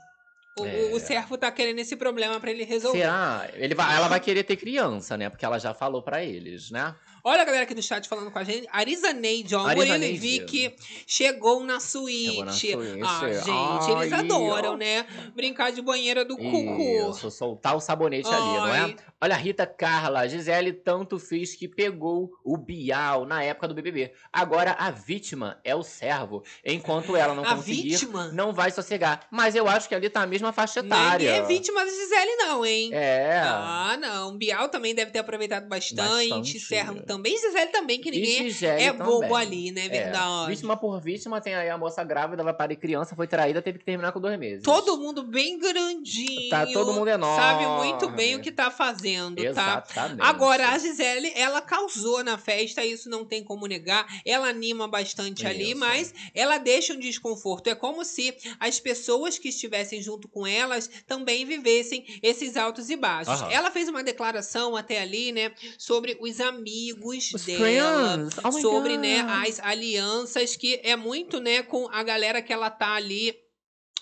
O, É. o- servo tá querendo esse problema pra ele resolver. Será? Ele vai, ela vai querer ter criança, né? Porque ela já falou pra eles, né? Olha a galera aqui do chat falando com a gente. Arisa Neide, ó. Murilo e. Vicky chegou na suíte. Ah, gente, eles Ai, adoram, ó. né? Brincar de banheira do cucu. Isso, soltar o sabonete ali, não é? Ai. Olha, a Rita Carla, Gisele tanto fez que pegou o Bial na época do BBB. Agora a vítima é o servo. Enquanto ela não A conseguir, vítima? não vai sossegar. Mas eu acho que ali tá a mesma faixa Ninguém etária. é vítima da Gisele, não, hein? É. Ah, não. Bial também deve ter aproveitado bastante. Bastante. Servo também. Gisele também, que ninguém é bobo também. ali, né? É. Verdade. Vítima por vítima, tem aí a moça grávida, vai parir criança, foi traída, teve que terminar com dois meses. Todo mundo bem grandinho. Tá todo mundo enorme. Sabe muito bem o que tá fazendo, tá? Exatamente. Agora, a Gisele, ela causou na festa, isso não tem como negar. Ela anima bastante ali, Isso. mas ela deixa um desconforto. É como se as pessoas que estivessem junto com elas também vivessem esses altos e baixos. Aham. Ela fez uma declaração até ali, né, sobre os amigos Os dela. Oh sobre, God. né, as alianças, que é muito, né, com a galera que ela tá ali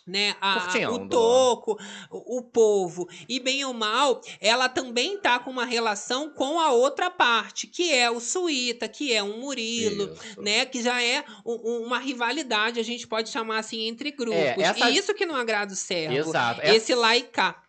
né, a- o toco, o, o povo. E bem ou mal, ela também tá com uma relação com a outra parte, que é o Suíta, que é um Murilo, Isso. né, que já é um- um- uma rivalidade, a gente pode chamar assim, entre grupos. É, essa- E isso que não agrada o servo. Exato. Essa- Esse lá e cá.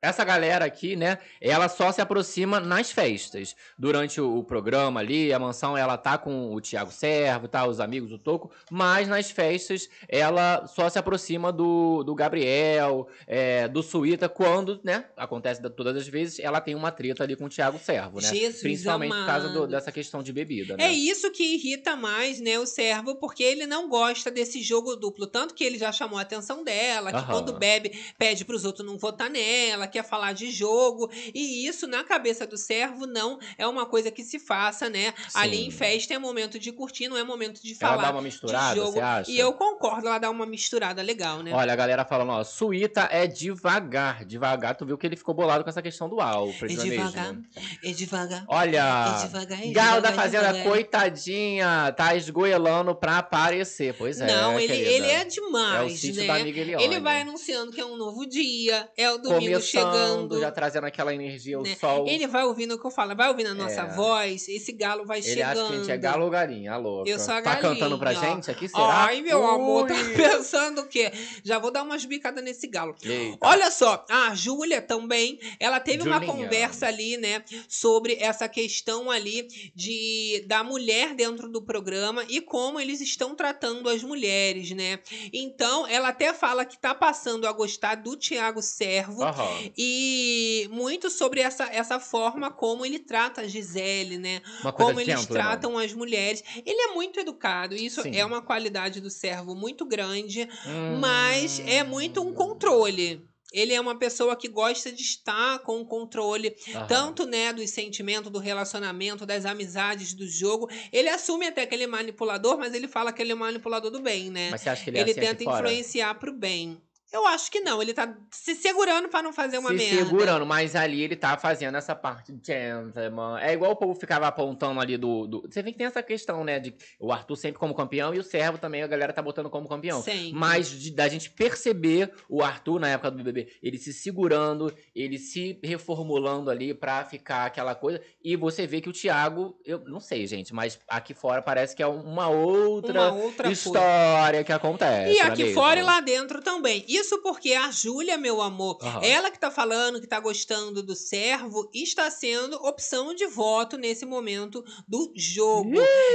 Essa galera aqui, né, ela só se aproxima nas festas. Durante o, o programa ali, a mansão, ela tá com o Thiago Servo, tá, os amigos do Toco, mas nas festas ela só se aproxima do, do Gabriel, é, do Suíta, quando, né, acontece da- todas as vezes, ela tem uma treta ali com o Thiago Servo, né? Jesus Principalmente por causa do- amado. dessa questão de bebida, né? É isso que irrita mais, né, o servo, porque ele não gosta desse jogo duplo. Tanto que ele já chamou a atenção dela, que Aham. quando bebe, pede pros outros não votar nela, quer falar de jogo. E isso, na cabeça do servo, não é uma coisa que se faça, né? Ali Sim. em festa é momento de curtir, não é momento de Ela falar dá uma misturada, de jogo. você acha? E eu concordo, ela dá uma misturada legal, né? Olha, a galera falando, ó, Suíta é devagar, devagar. Tu viu que ele ficou bolado com essa questão do Alfred, é não é devagar, mesmo? é devagar. Olha, É devagar, é Galo da devagar, Fazenda, coitadinha, tá esgoelando pra aparecer. Pois é, não, ele, querida. ele é É o demais, sítio né? da. Ele vai anunciando que é um novo dia, é o domingo Começando, chegando. já trazendo aquela energia, o né? sol. Ele vai ouvindo o que eu falo, vai ouvindo a nossa É. voz, esse galo vai Ele chegando. acha que a gente é galo ou galinha, alô. Eu sou a Tá galinha, cantando pra ó. gente aqui, será? Ai, meu amor, tá Ui. pensando o quê? Já vou dar umas bicadas nesse galo. Eita. Olha só, a Júlia também, ela teve uma Julinha. conversa ali, né, sobre essa questão ali de da mulher dentro do programa e como eles estão tratando as mulheres, né? Então, ela até fala que tá passando a gostar do Tiago Servo Aham. E muito sobre essa, essa forma como ele trata a Gisele, né? Uma coisa Como eles gentleman. tratam as mulheres. Ele é muito educado, isso Sim. é uma qualidade do servo muito grande, Hum. mas é muito um controle. Ele é uma pessoa que gosta de estar com o controle, Aham. tanto né, dos sentimentos, do relacionamento, das amizades, do jogo. Ele assume até que ele é manipulador, mas ele fala que ele é manipulador do bem, né? Mas você acha que ele, ele é assim aqui tenta influenciar pro bem. Eu acho que não, ele tá se segurando pra não fazer uma se merda. segurando, mas ali ele tá fazendo essa parte de gentleman. É igual o povo ficava apontando ali do, do- Você vê que tem essa questão, né? De o Arthur sempre como campeão e o Servo também a galera tá botando como campeão. Sempre. Mas de- da gente perceber o Arthur na época do BBB, ele se segurando, ele se reformulando ali pra ficar aquela coisa. E você vê que o Thiago, eu não sei, gente, mas aqui fora parece que é uma outra, uma outra coisa. história que acontece. E é aqui fora e lá dentro também. Isso porque a Júlia, meu amor, Aham. ela que tá falando que tá gostando do servo, está sendo opção de voto nesse momento do jogo.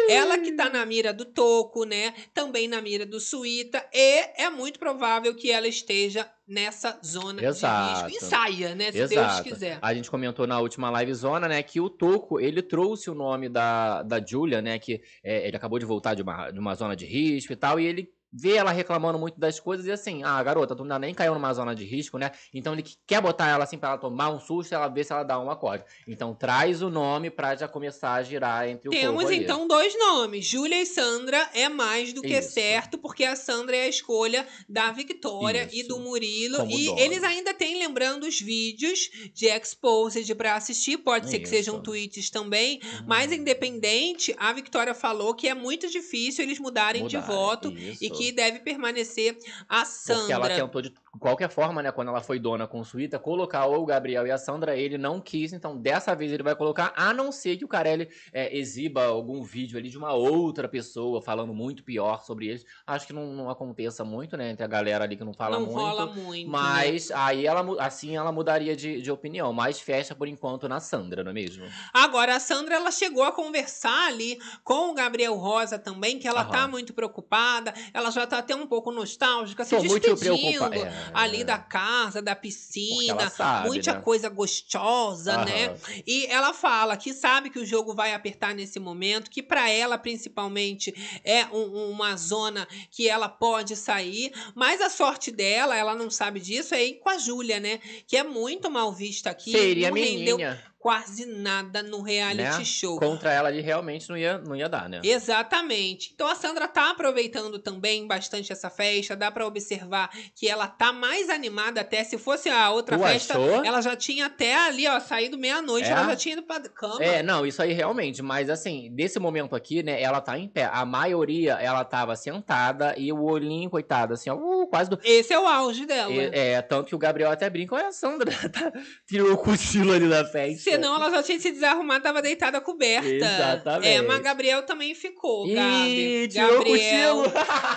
Ela que tá na mira do Toco, né? Também na mira do Suíta. E é muito provável que ela esteja nessa zona Exato. de risco. E saia, né? Se Deus Exato. quiser. A gente comentou na última live zona, né, que o Toco, ele trouxe o nome da, da Julia, né, que é, ele acabou de voltar de uma, de uma zona de risco e tal, e ele vê ela reclamando muito das coisas e assim, ah, garota, tu ainda nem caiu numa zona de risco, né? Então ele que- quer botar ela assim pra ela tomar um susto, ela vê se ela dá um acorde. Então traz o nome pra já começar a girar entre o Temos então dois nomes. Júlia e Sandra é mais do que Isso. certo, porque a Sandra é a escolha da Victoria e Isso. do Murilo. Como e dona. eles ainda têm, lembrando, os vídeos de Exposed pra assistir. Pode ser que Isso. sejam tweets também. Mas independente, a Victoria falou que é muito difícil eles mudarem de Mudar, voto isso. e que deve permanecer a Sandra. Porque ela tentou de qualquer forma, né, quando ela foi dona com o Suíta, colocar ou o Gabriel e a Sandra, ele não quis, então dessa vez ele vai colocar, a não ser que o Carelli é, exiba algum vídeo ali de uma outra pessoa falando muito pior sobre eles. Acho que não, não aconteça muito, né, entre a galera ali que não fala não muito. rola muito. né? Mas aí ela, assim ela mudaria de, de opinião, mas fecha por enquanto na Sandra, não é mesmo? Agora, a Sandra, ela chegou a conversar ali com o Gabriel Rosa também, que ela Aham. tá muito preocupada, ela já tá até um pouco nostálgica, se Tô muito despedindo. É, ali da casa, da piscina, sabe, muita né? coisa gostosa, né? Aham. E ela fala que sabe que o jogo vai apertar nesse momento, que pra ela, principalmente, é um- uma zona que ela pode sair, mas a sorte dela, ela não sabe disso, é ir com a Júlia, né? Que é muito mal vista aqui. Seria não rendeu menina. Quase nada no reality Né? show. Contra ela ali realmente não ia, não ia dar, né? Exatamente. Então a Sandra tá aproveitando também bastante essa festa. Dá pra observar que ela tá mais animada até. Se fosse a outra Tu festa, achou? ela já tinha até ali, ó, saído meia-noite. É? Ela já tinha ido pra cama. É, não, isso aí realmente, mas assim, desse momento aqui, né, ela tá em pé. A maioria, ela tava sentada e o olhinho, coitado, assim, ó, uh, quase do. Esse é o auge dela. É, é, tanto que o Gabriel até brinca, olha a Sandra, tá- tirou o cochilo ali da festa. Senão ela já tinha se desarrumado, tava deitada coberta. Exatamente. É, mas Gabriel também ficou, Ih, Gabi. o Gabriel,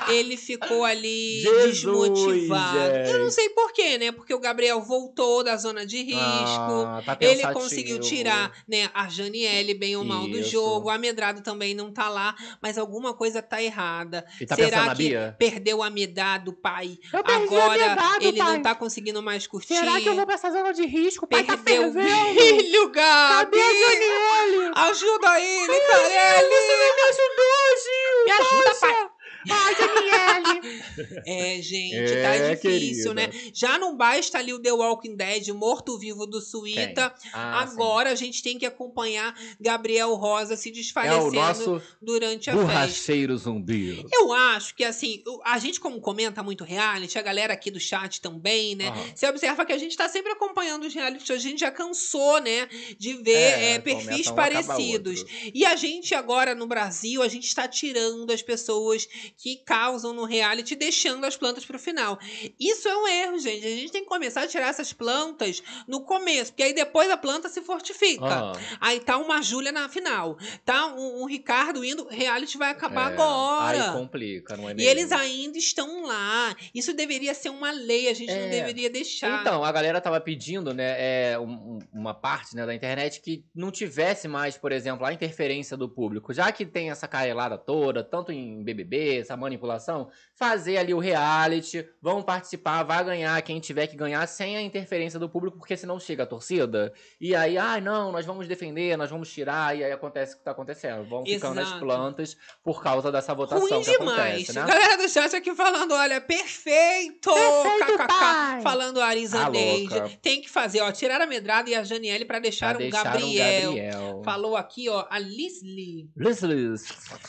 ele ficou ali Jesus, desmotivado. Eu não gente. sei porquê, né? Porque o Gabriel voltou da zona de risco. Ah, tá Ele conseguiu tirar, né, a Janiele bem ou mal do Isso. jogo. O Amedrado também não tá lá, mas alguma coisa tá errada. E tá Será que perdeu o Amedrado, pai? Eu Agora Amedrado, ele pai. não tá conseguindo mais curtir. Será que eu vou pra essa zona de risco? O pai tá Perdeu o fervendo. Gabi! Cadê a Janiele? Ajuda ele, Carelli! me ajudou, Gil! Me ajuda, pai! Ai, Janiele! É, gente, É, tá difícil, querida. né? Já não basta ali o The Walking Dead, morto-vivo do Suíta. Ah, Agora a gente tem que acompanhar Gabriel Rosa se sim. é o desfalecendo nosso durante a festa. borracheiro zumbi. Eu acho que, assim, a gente, como comenta muito reality, a galera aqui do chat também, né? Aham. Você observa que a gente tá sempre acompanhando os reality shows. A gente já cansou, né? De ver É, é, perfis um, acaba parecidos. E a gente agora no Brasil, a gente está tirando as pessoas que causam no reality, deixando as plantas pro final. Isso é um erro, gente. A gente tem que começar a tirar essas plantas no começo, porque aí depois a planta se fortifica. Aham. Aí tá uma Júlia na final. Tá um, um Ricardo indo. Reality vai acabar É, agora. Aí complica, não é E mesmo? eles ainda estão lá. Isso deveria ser uma lei, a gente não É. deveria deixar. Então, a galera tava pedindo, né, é, um- uma parte né, da internet que não tivesse mais, por exemplo, a interferência do público. Já que tem essa carelada toda, tanto em BBB, essa manipulação, fazer ali o reality, vão participar, vai ganhar quem tiver que ganhar sem a interferência do público, porque senão chega a torcida. E aí, ai, não, nós vamos defender, nós vamos tirar, e aí acontece o que tá acontecendo. Vão ficando as Exato. plantas por causa dessa votação Ruim que demais. acontece, né? Galera do chat aqui falando, olha, perfeito! Perfeito, KKK. pai! Falando a Arisa Tá Neide. louca. Tem que fazer, ó, tirar a Medrada e a Janiele pra deixar, Pra o deixar Gabriel. um Gabriel. Falou aqui, ó, a Lisli. Liz,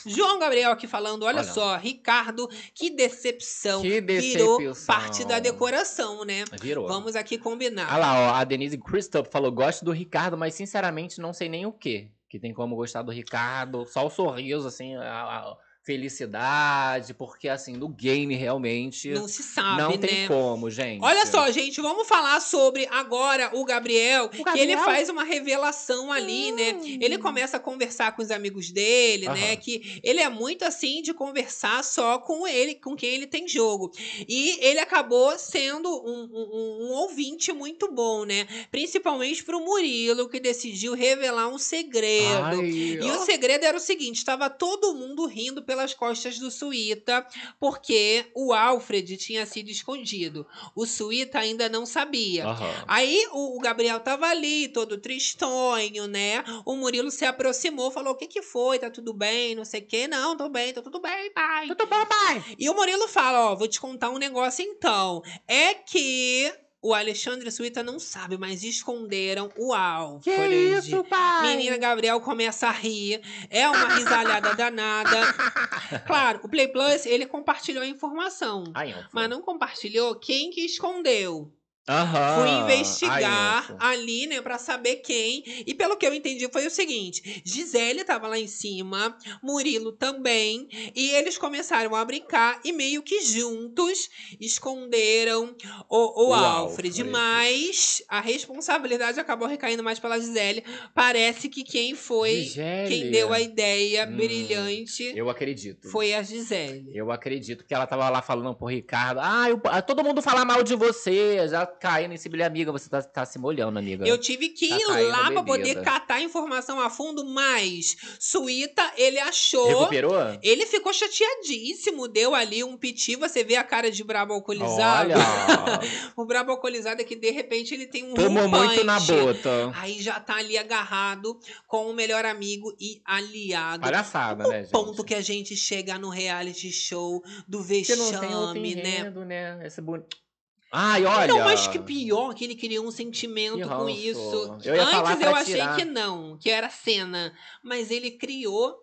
João Gabriel aqui falando, olha, Olha. só, Ricardo, que decepção. Que Virou decepção. parte da decoração, né? Virou. Vamos aqui combinar. Ah lá, ó, a Denise Christoph falou: gosto do Ricardo, mas sinceramente não sei nem o que. Que tem como gostar do Ricardo. Só o sorriso, assim, a, a felicidade, porque assim, no game realmente Não se sabe, não né? tem como, gente. Olha só, gente, vamos falar sobre agora o Gabriel, que ele Gabriel? faz uma revelação ali, né? Hum. Ele começa a conversar com os amigos dele, né? Aham. Que ele é muito assim de conversar só com ele, com quem ele tem jogo. E ele acabou sendo um, um- um ouvinte muito bom, né? Principalmente pro Murilo, que decidiu revelar um segredo. Ai, E ó. o segredo era o seguinte: estava todo mundo rindo pela pelas costas do Suíta, porque o Alfred tinha sido escondido. O Suíta ainda não sabia. Aham. Aí o o Gabriel tava ali, todo tristonho, né? O Murilo se aproximou, falou: O que que foi? Tá tudo bem? Não sei o quê. Não, tô bem, tá tudo bem, pai. Tudo bom, pai? E o Murilo fala: Ó, vou te contar um negócio então. É que o Alexandre e Suíta não sabe, mas esconderam o Alfred. pai? Menina Gabriel começa a rir. É uma risalhada danada. Claro, o Play Plus, ele compartilhou a informação. Ai, Anfo. Mas não compartilhou quem que escondeu. Aham. Fui investigar ali, né, pra saber quem. E pelo que eu entendi foi o seguinte: Gisele tava lá em cima, Murilo também, e eles começaram a brincar e meio que juntos esconderam o, o, O Alfred. Alfred. Mas a responsabilidade acabou recaindo mais pela Gisele. Parece que quem foi, Gisele. quem deu a ideia Hum, brilhante Eu acredito. foi a Gisele. Eu acredito que ela tava lá falando pro Ricardo. Ah, eu- ah, todo mundo fala mal de você. Já caindo nesse bilhete, amiga. Você tá, tá se molhando, amiga. Eu tive que Tá ir lá pra poder catar informação a fundo, mas Suíta, ele achou. Recuperou? Ele ficou chateadíssimo, deu ali um piti, você vê a cara de brabo alcoolizado. Olha. o brabo alcoolizado é que de repente ele tem um Tomou muito na bota. Aí já tá ali agarrado com o melhor amigo e aliado. Palhaçada, o né, gente? ponto que a gente chega no reality show do Porque não tem outro vexame, né? enredo, né? Esse boni... Ai, olha. Não, mas que pior que ele criou um sentimento Que com ranço. isso. Eu Antes eu achei tirar. que não, que era cena. Mas ele criou.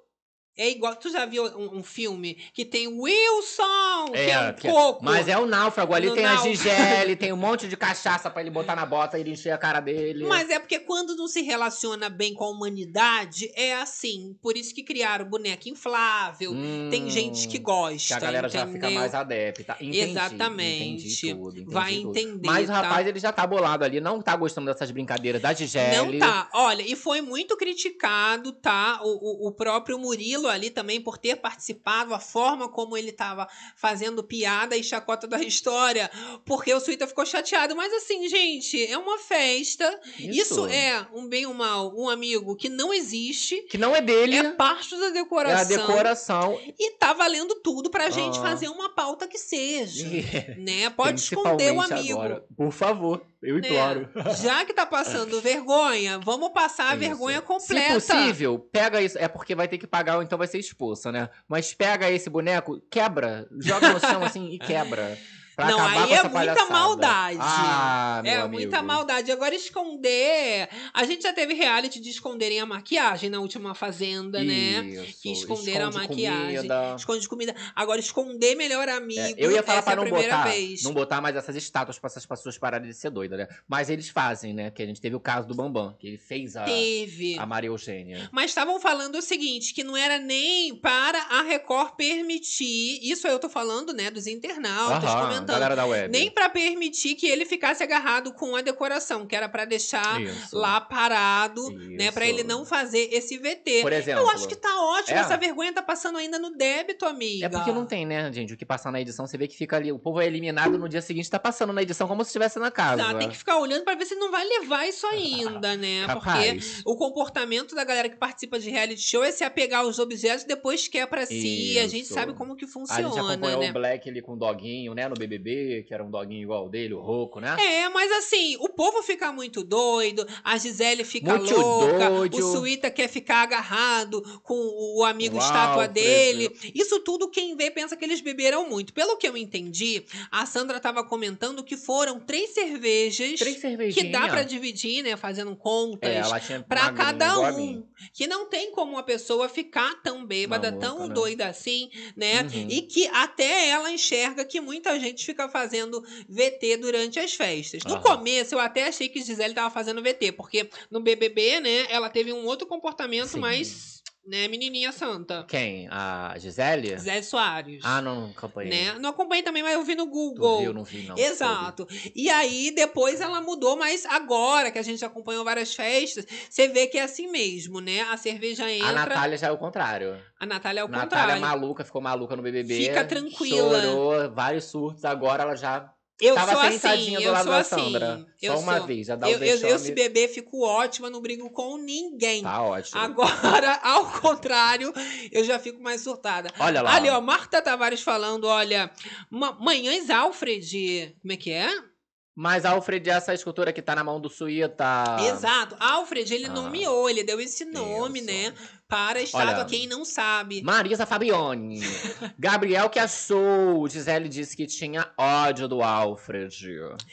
É igual. Tu já viu um, um filme que tem Wilson, que é um que- coco. Mas é o náufrago. Ali No tem náufrago. a Gisele, tem um monte de cachaça pra ele botar na bota e ele encher a cara dele. Mas é porque quando não se relaciona bem com a humanidade, é assim. Por isso que criaram boneca inflável. Hum, Tem gente que gosta. Que a galera já entendeu? fica mais adepta. Entendi, Exatamente. Entendi tudo, entendi Vai tudo. entender, Mas o tá? rapaz, ele já tá bolado ali. Não tá gostando dessas brincadeiras da Gisele. Não tá. Olha, e foi muito criticado, tá? O, o, o próprio Murilo ali também por ter participado, a forma como ele tava fazendo piada e chacota da história, porque o Suíta ficou chateado. Mas assim, gente, é uma festa. Isso, é um bem ou mal, um amigo que não existe. Que não é dele. É parte da É decoração. a decoração. E tá valendo tudo pra gente Ah. fazer uma pauta que seja. né? Pode esconder o amigo. agora. Por favor, eu né? imploro. Já que tá passando vergonha, vamos passar a Isso. vergonha completa. Se possível, pega isso. É porque vai ter que pagar ou então vai ser expulsa, né? Mas pega esse boneco, quebra, joga no chão assim e quebra. Pra Não, aí é muita palhaçada. maldade. Ah, meu É amigo. muita maldade. Agora, esconder. A gente já teve reality de esconderem a maquiagem na última Fazenda, né? Isso, Que esconderam a esconde maquiagem. comida. Esconde comida. Agora, esconder melhor amigo. É, eu ia falar pra é a não primeira botar, vez. não botar mais essas estátuas pra essas pessoas pararem de ser doidas, né? Mas eles fazem, né? Que a gente teve o caso do Bambam, que ele fez a, Teve. a Maria Eugênia. Mas estavam falando o seguinte, que não era nem para a Record permitir, isso eu tô falando, né, dos internautas comentando, nem para permitir que ele ficasse agarrado com a decoração, que era para deixar Isso. lá parado, né, para Isso. ele não fazer esse VT. Por exemplo. Eu acho que tá ótimo, É. essa vergonha tá passando ainda no débito, amiga. É porque não tem, né, gente? O que passar na edição, você vê que fica ali. O povo é eliminado no dia seguinte, tá passando na edição como se estivesse na casa. Tá, tem que ficar olhando para ver se não vai levar isso ainda, né? Porque o comportamento da galera que participa de reality show é se apegar aos objetos e depois quer pra si. E a gente Isso. sabe como que A gente funciona, acompanhou né? o Black ali com o doguinho, né? No BBB, que era um doguinho igual o dele, o Roco, né? É, mas assim, o povo fica muito doido, a Gisele fica Muito louca, doido. o Suíta quer ficar agarrado com o amigo O estátua dele. Isso tudo quem vê pensa que eles beberam muito. Pelo que eu entendi, a Sandra tava comentando que foram três cervejas Três que dá pra dividir, né? Fazendo contas. É, magrinha, cada um. Que não tem como uma pessoa ficar tão bêbada, Maluca, tão né? doida assim, né? Uhum. E que até ela enxerga que muita gente fica fazendo VT durante as festas. No Aham. começo, eu até achei que Gisele tava fazendo VT, porque no BBB, né, ela teve um outro comportamento Sim. mais, né, menininha santa. Quem? A Gisele? Zé Soares. Ah, não, acompanhei. Né? Não acompanhei também, mas eu vi no Tu Google. viu? Não vi, não. Exato. E aí, depois ela mudou, mas agora que a gente acompanhou várias festas, você vê que é assim mesmo, né? A cerveja entra. A Natália já é o contrário. A Natália é o Natália contrário. maluca, ficou maluca no BBB. Fica tranquila. Chorou, vários surtos. Agora ela já Eu Tava sou assim, eu lado sou da assim. Sandra. Eu Só uma sou. vez, já dá o Eu, eu, eu, se beber, fico ótima, não brigo com ninguém. Tá ótimo. Agora, ao contrário, eu já fico mais surtada. Olha lá. Ali, ó, Marta Tavares falando, olha, ma- Manhãs Alfred, como é que é? Mas Alfred, essa escultura que tá na mão do Suíta. Exato. Alfred, ele Ah. nomeou, ele deu esse nome, né? Para a estátua, Olha, quem não sabe. Marisa Fabione. Gabriel que achou. Gisele disse que tinha ódio do Alfred.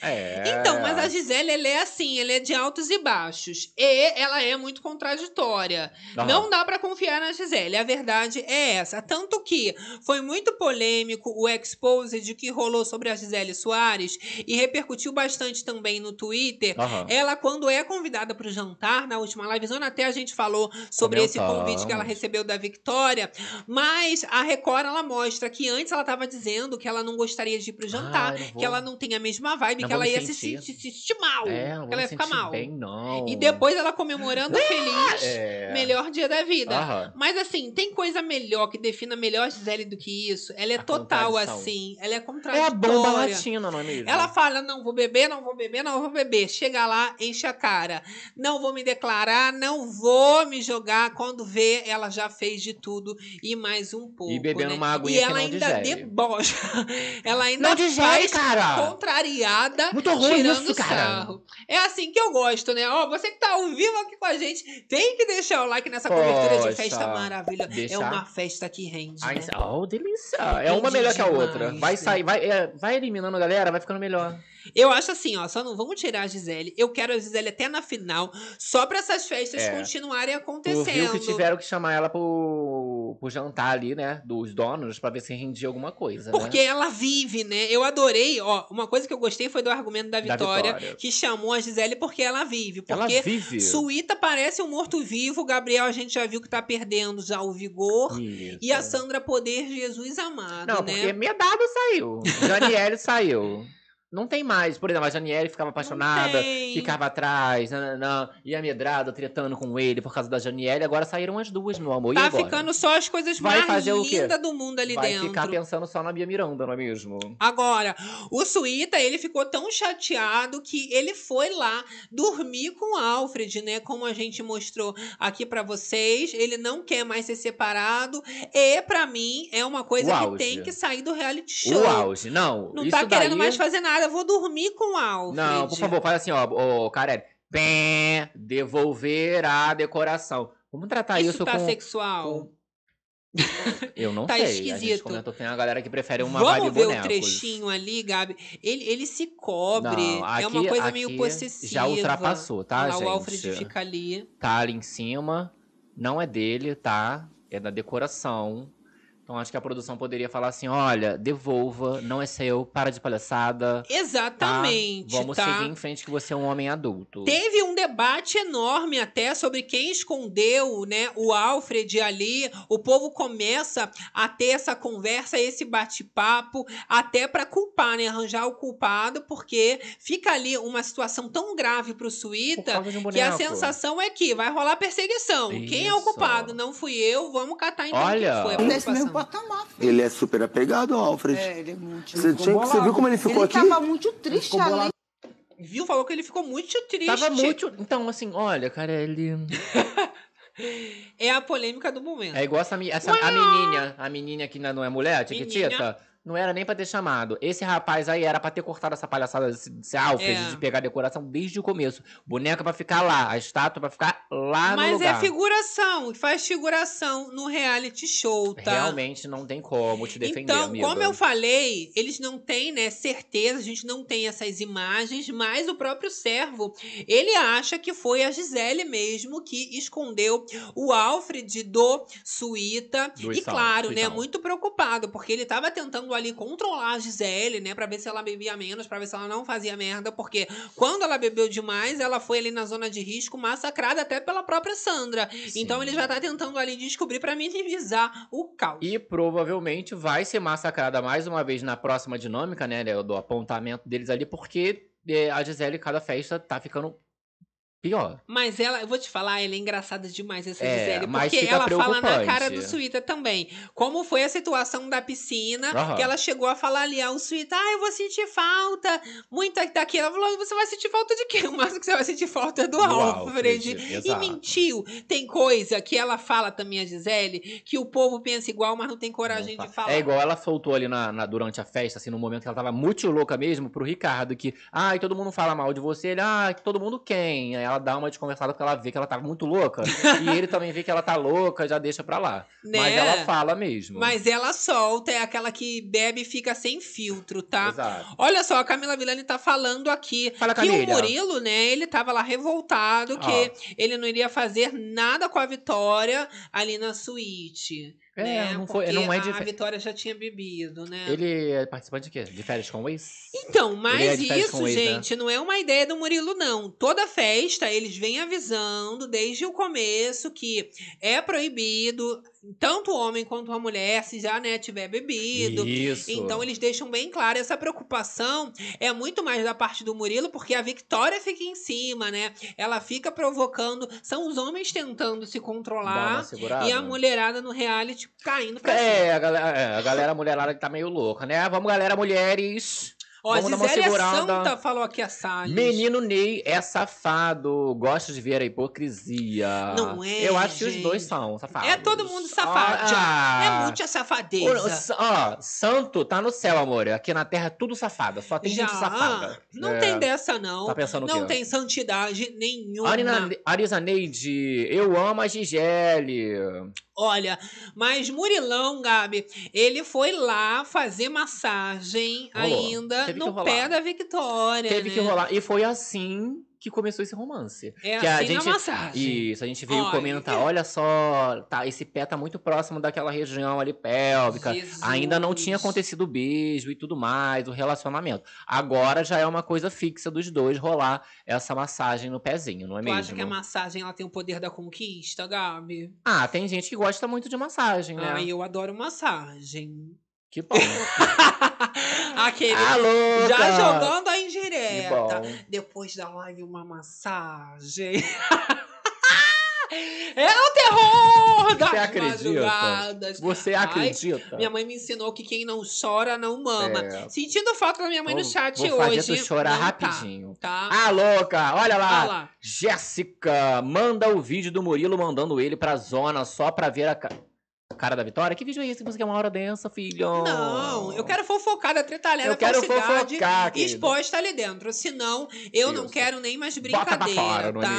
É. Então, mas a Gisele, ela é assim, ela é de altos e baixos. E ela é muito contraditória. Aham. Não dá pra confiar na Gisele, a verdade é essa. Tanto que foi muito polêmico o exposed que rolou sobre a Gisele Soares e repercutiu bastante também no Twitter. Aham. Ela, quando é convidada para o jantar, na última livezona, até a gente falou sobre esse Convite que ela recebeu da Victória, mas a Record, ela mostra que antes ela estava dizendo que ela não gostaria de ir pro jantar, Ah, não vou. que ela não tem a mesma vibe, Não que ela ia se sentir. sentir, se sentir mal, É, que ela ia ficar mal. bem, não. E depois ela comemorando feliz, É. melhor dia da vida. Aham. Mas assim, tem coisa melhor que defina melhor Gisele do que isso? Ela é A total assim, ela é É contraditória. a bomba latina, não é mesmo? Ela fala: não vou beber, não vou beber, não vou beber. Chega lá, enche a cara. Não vou me declarar, não vou me jogar. Quando vê, ela já fez de tudo e mais um pouco. E bebendo né? uma aguinha E ela ainda digere. debocha. Ela ainda Não digere, cara! contrariada, Muito ruim tirando isso, cara. sarro. É assim que eu gosto, né? Ó, você que tá ao vivo aqui com a gente, tem que deixar o like nessa cobertura de Poxa, festa maravilhosa. É uma festa que rende. Ai, né? oh, delícia. É uma Rende melhor que a outra. Vai né? sair, vai, é, vai eliminando a galera, vai ficando melhor. Eu acho assim, ó, só não vamos tirar a Gisele. Eu quero a Gisele até na final, só pra essas festas É. continuarem Tu acontecendo. viu que tiveram que chamar ela pro, pro jantar ali, né? Dos donos, pra ver se rendia alguma coisa, Porque né? ela vive, né? Eu adorei, ó, uma coisa que eu gostei foi do argumento da Da Vitória, Vitória. que chamou a Gisele porque ela vive. Ela Porque vive. Suíta parece um morto-vivo, Gabriel a gente já viu que tá perdendo já o vigor. Isso. E a Sandra Poder Jesus amado, Não, né? porque Medado saiu. Janiele saiu. Não tem mais. Por exemplo, a Janiele ficava apaixonada, ficava atrás, nananã, e a Medrada tretando com ele por causa da Janiele. Agora saíram as duas, meu amor. e Tá ficando só as coisas Vai mais fazer lindas do mundo ali Vai dentro. ficar pensando só na Bia Miranda, não é mesmo? Agora, o Suíta, ele ficou tão chateado que ele foi lá dormir com o Alfred, né? Como a gente mostrou aqui pra vocês. Ele não quer mais ser separado. E, pra mim, é uma coisa que tem que sair do reality show. O auge. Não, Não tá querendo daí... mais fazer nada. Eu vou dormir com o Alfred. Não, por favor, faz assim, ó, ô, Carelli. Bem, devolver a decoração. Vamos tratar Isso, isso, tá com... sexual. Eu não Tá sei. A gente esquisito. comentou que tem uma galera que prefere uma Vamos vibe ver bonecos. o trechinho ali, Gabi. Ele, ele se cobre. Não, é uma aqui- coisa aqui meio possessiva. já ultrapassou, tá, lá, gente? O Alfred fica ali. Tá ali em cima. Não é dele, tá? É da decoração. Então acho que a produção poderia falar assim: olha, devolva, não é seu, para de palhaçada. Tá? Exatamente, Vamos tá? seguir em frente que você é um homem adulto. Teve um debate enorme até sobre quem escondeu, né, o Alfred ali. O povo começa a ter essa conversa, esse bate-papo, até pra culpar, né, arranjar o culpado, porque fica ali uma situação tão grave pro Suíta um que a sensação é que vai rolar perseguição. Quem é o Isso. culpado? Não fui eu, vamos catar então Olha. quem foi a preocupação. Patamar. Ele é super apegado ao Alfred. É, ele é muito. Você, tinha, você viu como ele ficou ele aqui? tava muito triste ali. Viu? Falou que ele ficou muito triste. Tava muito. Então, assim, olha, cara, ele. É a polêmica do momento. É igual essa, essa a menininha. A menininha que não é mulher, a Tiquitita. Não era nem pra ter chamado. Esse rapaz aí era pra ter cortado essa palhaçada desse, desse Alfred É. de pegar a decoração desde o começo. Boneca pra ficar lá, a estátua pra ficar lá no Mas lugar. é figuração, faz figuração no reality show, tá? Realmente não tem como te defender, então, amiga. como eu falei, eles não têm, né, certeza, a gente não tem essas imagens, mas o próprio servo, ele acha que foi a Gisele mesmo que escondeu o Alfred do Suíta. Do e claro, né, muito preocupado, porque ele tava tentando ali controlar a Gisele, né, pra ver se ela bebia menos, pra ver se ela não fazia merda, porque quando ela bebeu demais, ela foi ali na zona de risco, massacrada até pela própria Sandra. Então ele já tá tentando ali descobrir pra minimizar o caos. E provavelmente vai ser massacrada mais uma vez na próxima dinâmica, né? Do apontamento deles ali, porque é, a Gisele, cada festa, tá ficando Pior. Mas ela, eu vou te falar, ela é engraçada demais essa É, Gisele, porque ela fala na cara do Suíta também. Como foi a situação da piscina, Aham. que ela chegou a falar ali ao Suíta, ah, eu vou sentir falta muito daqui. Ela falou, você vai sentir falta de quê? O máximo que você vai sentir falta é do, Do Alfred. Alfred, E mentiu. Tem coisa que ela fala também, a Gisele, que o povo pensa igual, mas não tem coragem Não de fa- falar. É igual ela soltou ali na, na- durante a festa, assim, no momento que ela tava muito louca mesmo, pro Ricardo, que, ai, todo mundo fala mal de você, ele, ah, todo mundo quem? Aí ela dá uma desconversada porque ela vê que ela tava muito louca, e ele também vê que ela tá louca, já deixa pra lá. Né? Mas ela fala mesmo. Mas ela solta, é aquela que bebe e fica sem filtro, tá? Exato. Olha só, a Camila Villani tá falando aqui Fala, que o. Murilo, né, ele tava lá revoltado que ele não iria fazer nada com a Vitória ali na suíte. É, né? não, foi, Porque não é a de... Vitória já tinha bebido, né? Ele é participante de quê? De férias com o ex? Então, mas é isso, ex, né? gente, não é uma ideia do Murilo, não. Toda festa, eles vêm avisando desde o começo que é proibido, tanto o homem quanto a mulher, se já né, tiver bebido. Isso. Então eles deixam bem claro essa preocupação é muito mais da parte do Murilo, porque a Victória fica em cima, né? Ela fica provocando, são os homens tentando se controlar e a mulherada no reality caindo pra cima. É, a galera, é, a galera mulherada que tá meio louca, né? Vamos, galera, mulheres. Ó, a vamos dar uma Gisele é segurada. Santa falou aqui a Salles. Menino Ney é safado, gosta de ver a hipocrisia. Não é, Eu acho que os gente. dois são safados. É todo mundo safado. Ah, É muita safadeza. Ó, santo tá no céu, amor. Aqui na terra é tudo safada. Só tem Já, gente safada. não É. tem dessa, não. Tá pensando o não tem santidade nenhuma. Arina, Arisa Neide, eu amo a Gisele. Olha, mas Murilão, Gabi, ele foi lá fazer massagem Rolou. ainda Teve que no rolar. pé da Victória. Teve né? que rolar. E foi assim que começou esse romance. É que a assim gente- na massagem. Isso, a gente veio Olha, comentar, olha só, tá, esse pé tá muito próximo daquela região ali pélvica. Jesus. Ainda não tinha acontecido o beijo e tudo mais, o relacionamento. Agora já é uma coisa fixa dos dois rolar essa massagem no pezinho, não é Tu mesmo? acha que a massagem ela tem o poder da conquista, Gabi? Ah, tem gente que gosta muito de massagem, né? Ai, eu adoro massagem. Que bom. Aquele Alô, já cara. jogando a indireta. Depois da live, uma massagem. é o terror das Você acredita? madrugadas. Você Ai, acredita? Minha mãe me ensinou que quem não chora não mama. É. Sentindo falta da minha mãe no Vou- chat vou fazer hoje. tu chorar não tá, rapidinho. Tá? Ah, louca! Olha lá! Lá. Jéssica, manda o vídeo do Murilo mandando ele pra zona só pra ver a cara da Vitória. Que vídeo é esse que você quer uma hora densa, filho? Não, eu quero fofocar da tretalhada Eu quero falsidade fofocar, querido. exposta ali dentro. Senão, eu não Isso. quero nem mais brincadeira, fora, não tá?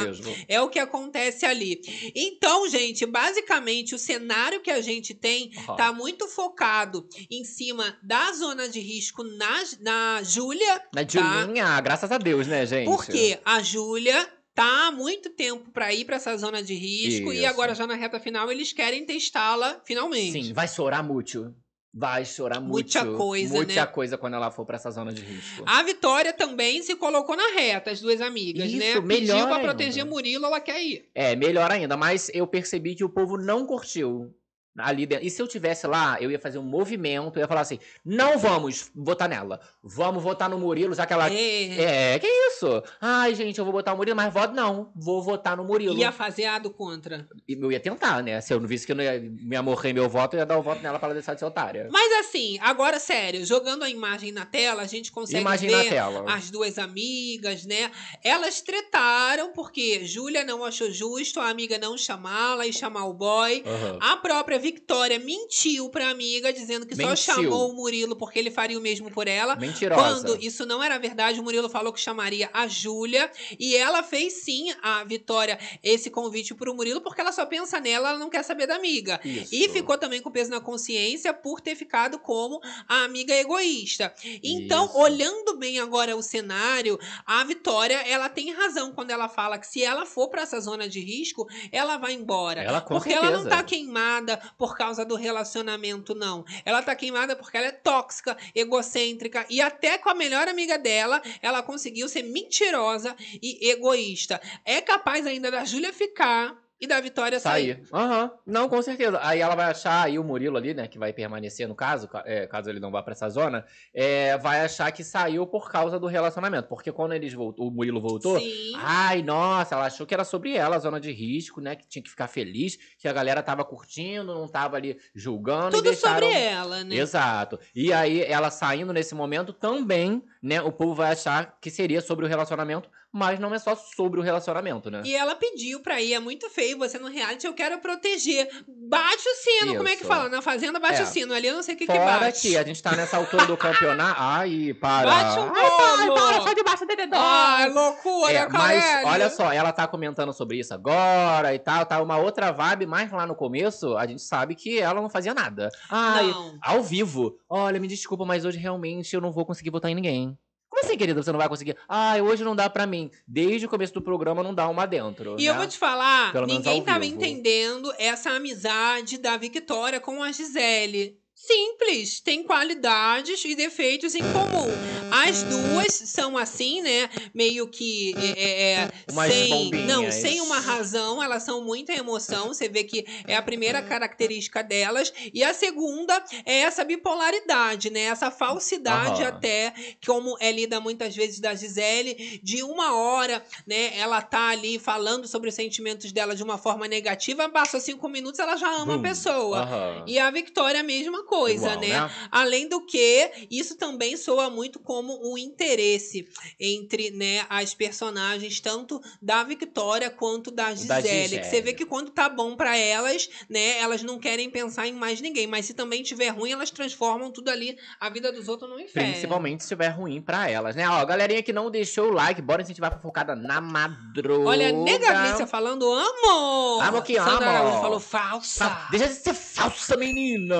é? É o que acontece ali. Então, gente, basicamente o cenário que a gente tem Aham. tá muito focado em cima da zona de risco na, na Júlia, Na Julinha, graças a Deus, né, gente? porque a Júlia tá há muito tempo pra ir pra essa zona de risco e Isso. agora já na reta final eles querem testá-la finalmente. Sim, vai chorar muito. Vai chorar muito. Muita coisa, Muita né? coisa quando ela for pra essa zona de risco. A Vitória também se colocou na reta, as duas amigas, Isso, né? melhor Pediu pra ainda. proteger Murilo, ela quer ir. É, melhor ainda, mas eu percebi que o povo não curtiu. Ali dentro. E se eu tivesse lá, eu ia fazer um movimento, eu ia falar assim: não vamos votar nela. Vamos votar no Murilo, já que ela. É. É, que isso? Ai, gente, eu vou botar o Murilo, mas voto não. Vou votar no Murilo. Ia fazer ado contra. E Eu ia tentar, né? Se eu não visse que eu não ia me amorrer meu voto, eu ia dar o voto nela pra ela deixar de ser otária. Mas assim, agora sério, jogando a imagem na tela, a gente consegue Imagem ver na tela. as duas amigas, né? Elas tretaram porque Júlia não achou justo a amiga não chamá-la e chamar o boy. Aham. A própria Victória mentiu pra amiga, dizendo que só Mentiu. chamou o Murilo porque ele faria o mesmo por ela. Mentirosa. Quando isso não era verdade, o Murilo falou que chamaria a Júlia. E ela fez sim, a Vitória, esse convite pro Murilo, porque ela só pensa nela, ela não quer saber da amiga. Isso. E ficou também com peso na consciência por ter ficado como a amiga egoísta. Então, Isso. olhando bem agora o cenário, a Vitória, ela tem razão quando ela fala que se ela for pra essa zona de risco, ela vai embora. Ela porque ela não certeza. tá queimada por causa do relacionamento, não. Ela tá queimada porque ela é tóxica, egocêntrica e até com a melhor amiga dela, ela conseguiu ser mentirosa e egoísta. É capaz ainda da Júlia ficar e da Vitória sair. Aham. Não, com certeza. Aí ela vai achar, aí o Murilo ali, né, que vai permanecer no caso, ca- é, caso ele não vá pra essa zona, é, vai achar que saiu por causa do relacionamento. Porque quando eles voltou, o Murilo voltou, Sim. Ai, nossa, ela achou que era sobre ela, a zona de risco, né? Que tinha que ficar feliz, que a galera tava curtindo, não tava ali julgando. Tudo deixaram... sobre ela, né? Exato. E aí, ela saindo nesse momento, também, né? O povo vai achar que seria sobre o relacionamento, mas não é só sobre o relacionamento, né? E ela pediu pra ir, é muito feio você no reality, eu quero proteger. Bate o sino, como é que Isso. fala? Na fazenda bate É. o sino, ali eu não sei o que que bate. que a gente tá nessa altura do campeonato. Ai, para. Bate um Ai, para, para, sai debaixo do dedão. Ai, loucura, É, mas Carelli. olha só, ela tá comentando sobre isso agora e tal, tá uma outra vibe, mas lá no começo a gente sabe que ela não fazia nada. Ai, Não. ao vivo. Olha, me desculpa, mas hoje realmente eu não vou conseguir votar em ninguém. Assim, querida? Você não vai conseguir? Ai, hoje não dá pra mim. Desde o começo do programa não dá uma dentro. E né? eu vou te falar, ninguém tava vivo. entendendo essa amizade da Victoria com a Gisele. Simples, tem qualidades e defeitos em comum. As duas são assim, né? Meio que é, é, é, sem, não, sem uma razão, elas são muita emoção. Você vê que é a primeira característica delas e a segunda é essa bipolaridade, né? Essa falsidade Aham. até, como é lida muitas vezes da Gisele, de uma hora né? Ela tá ali falando sobre os sentimentos dela de uma forma negativa, passa cinco minutos, ela já ama a pessoa. Aham. E a Victoria, a mesma coisa, Igual, né? Além do que, isso também soa muito como um interesse entre né, as personagens, tanto da Victoria quanto da Gisele. Da Que você Gisele. vê que quando tá bom pra elas, né, elas não querem pensar em mais ninguém. Mas se também tiver ruim, elas transformam tudo ali, a vida dos outros no inferno. Principalmente se estiver ruim pra elas, né? Ó, galerinha que não deixou o like, bora incentivar a fofocada na madruga. Olha, nega Grícia falando amo! Amo que Sandra amo. Falou falsa. Fa- Deixa de ser falsa, menina!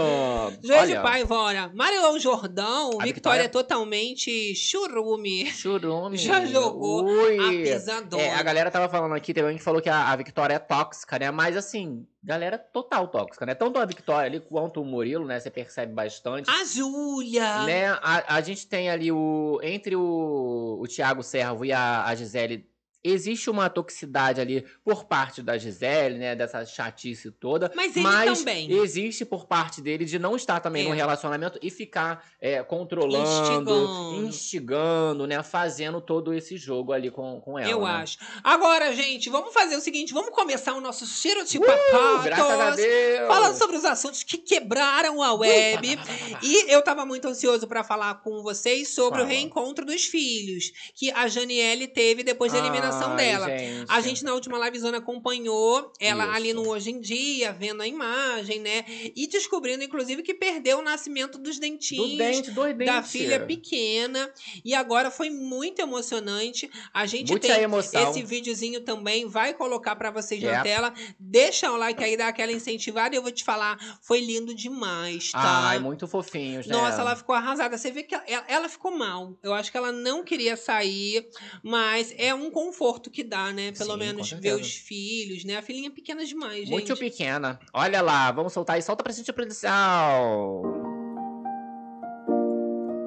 De Olha, Paivora. Marilão Jordão, A Victoria Victoria- é totalmente churume. Churume. Já jogou Ui. a pisadona. É, a galera tava falando aqui também que falou que a, a Victoria é tóxica, né? Mas assim, galera total tóxica, né? Tanto a Victoria ali quanto o Murilo, né? Você percebe bastante. A Júlia. Né? A, a gente tem ali o. Entre o, o Thiago Servo e a, a Gisele. Existe uma toxicidade ali por parte da Gisele, né? Dessa chatice toda. Mas ele mas também. existe por parte dele de não estar também É. no relacionamento e ficar é, controlando, Instigando. instigando, né? Fazendo todo esse jogo ali com, com ela. Eu né? acho. Agora, gente, vamos fazer o seguinte: vamos começar o nosso cheiro de Uh, papatos. Falando sobre os assuntos que quebraram a web. E eu tava muito ansioso pra falar com vocês sobre o Fala. reencontro dos filhos que a Janiele teve depois da eliminação Ai, dela. gente. A gente na última livezona acompanhou ela Isso. ali no Hoje em Dia, vendo a imagem, né? E descobrindo, inclusive, que perdeu o nascimento dos dentinhos. Do dente, dois dentes. Da filha pequena. E agora foi muito emocionante. A gente Muita tem emoção. esse videozinho também, vai colocar pra vocês na Yep. tela. Deixa o like aí, dá aquela incentivada. E eu vou te falar, foi lindo demais, tá? Ai, muito fofinhos, né? Nossa, ela ficou arrasada. Você vê que ela, ela ficou mal. Eu acho que ela não queria sair, mas é um conforto que dá, né? Pelo Sim, menos ver os filhos, né? A filhinha é pequena demais, gente. Muito pequena. Olha lá, vamos soltar aí. Solta pra gente produção.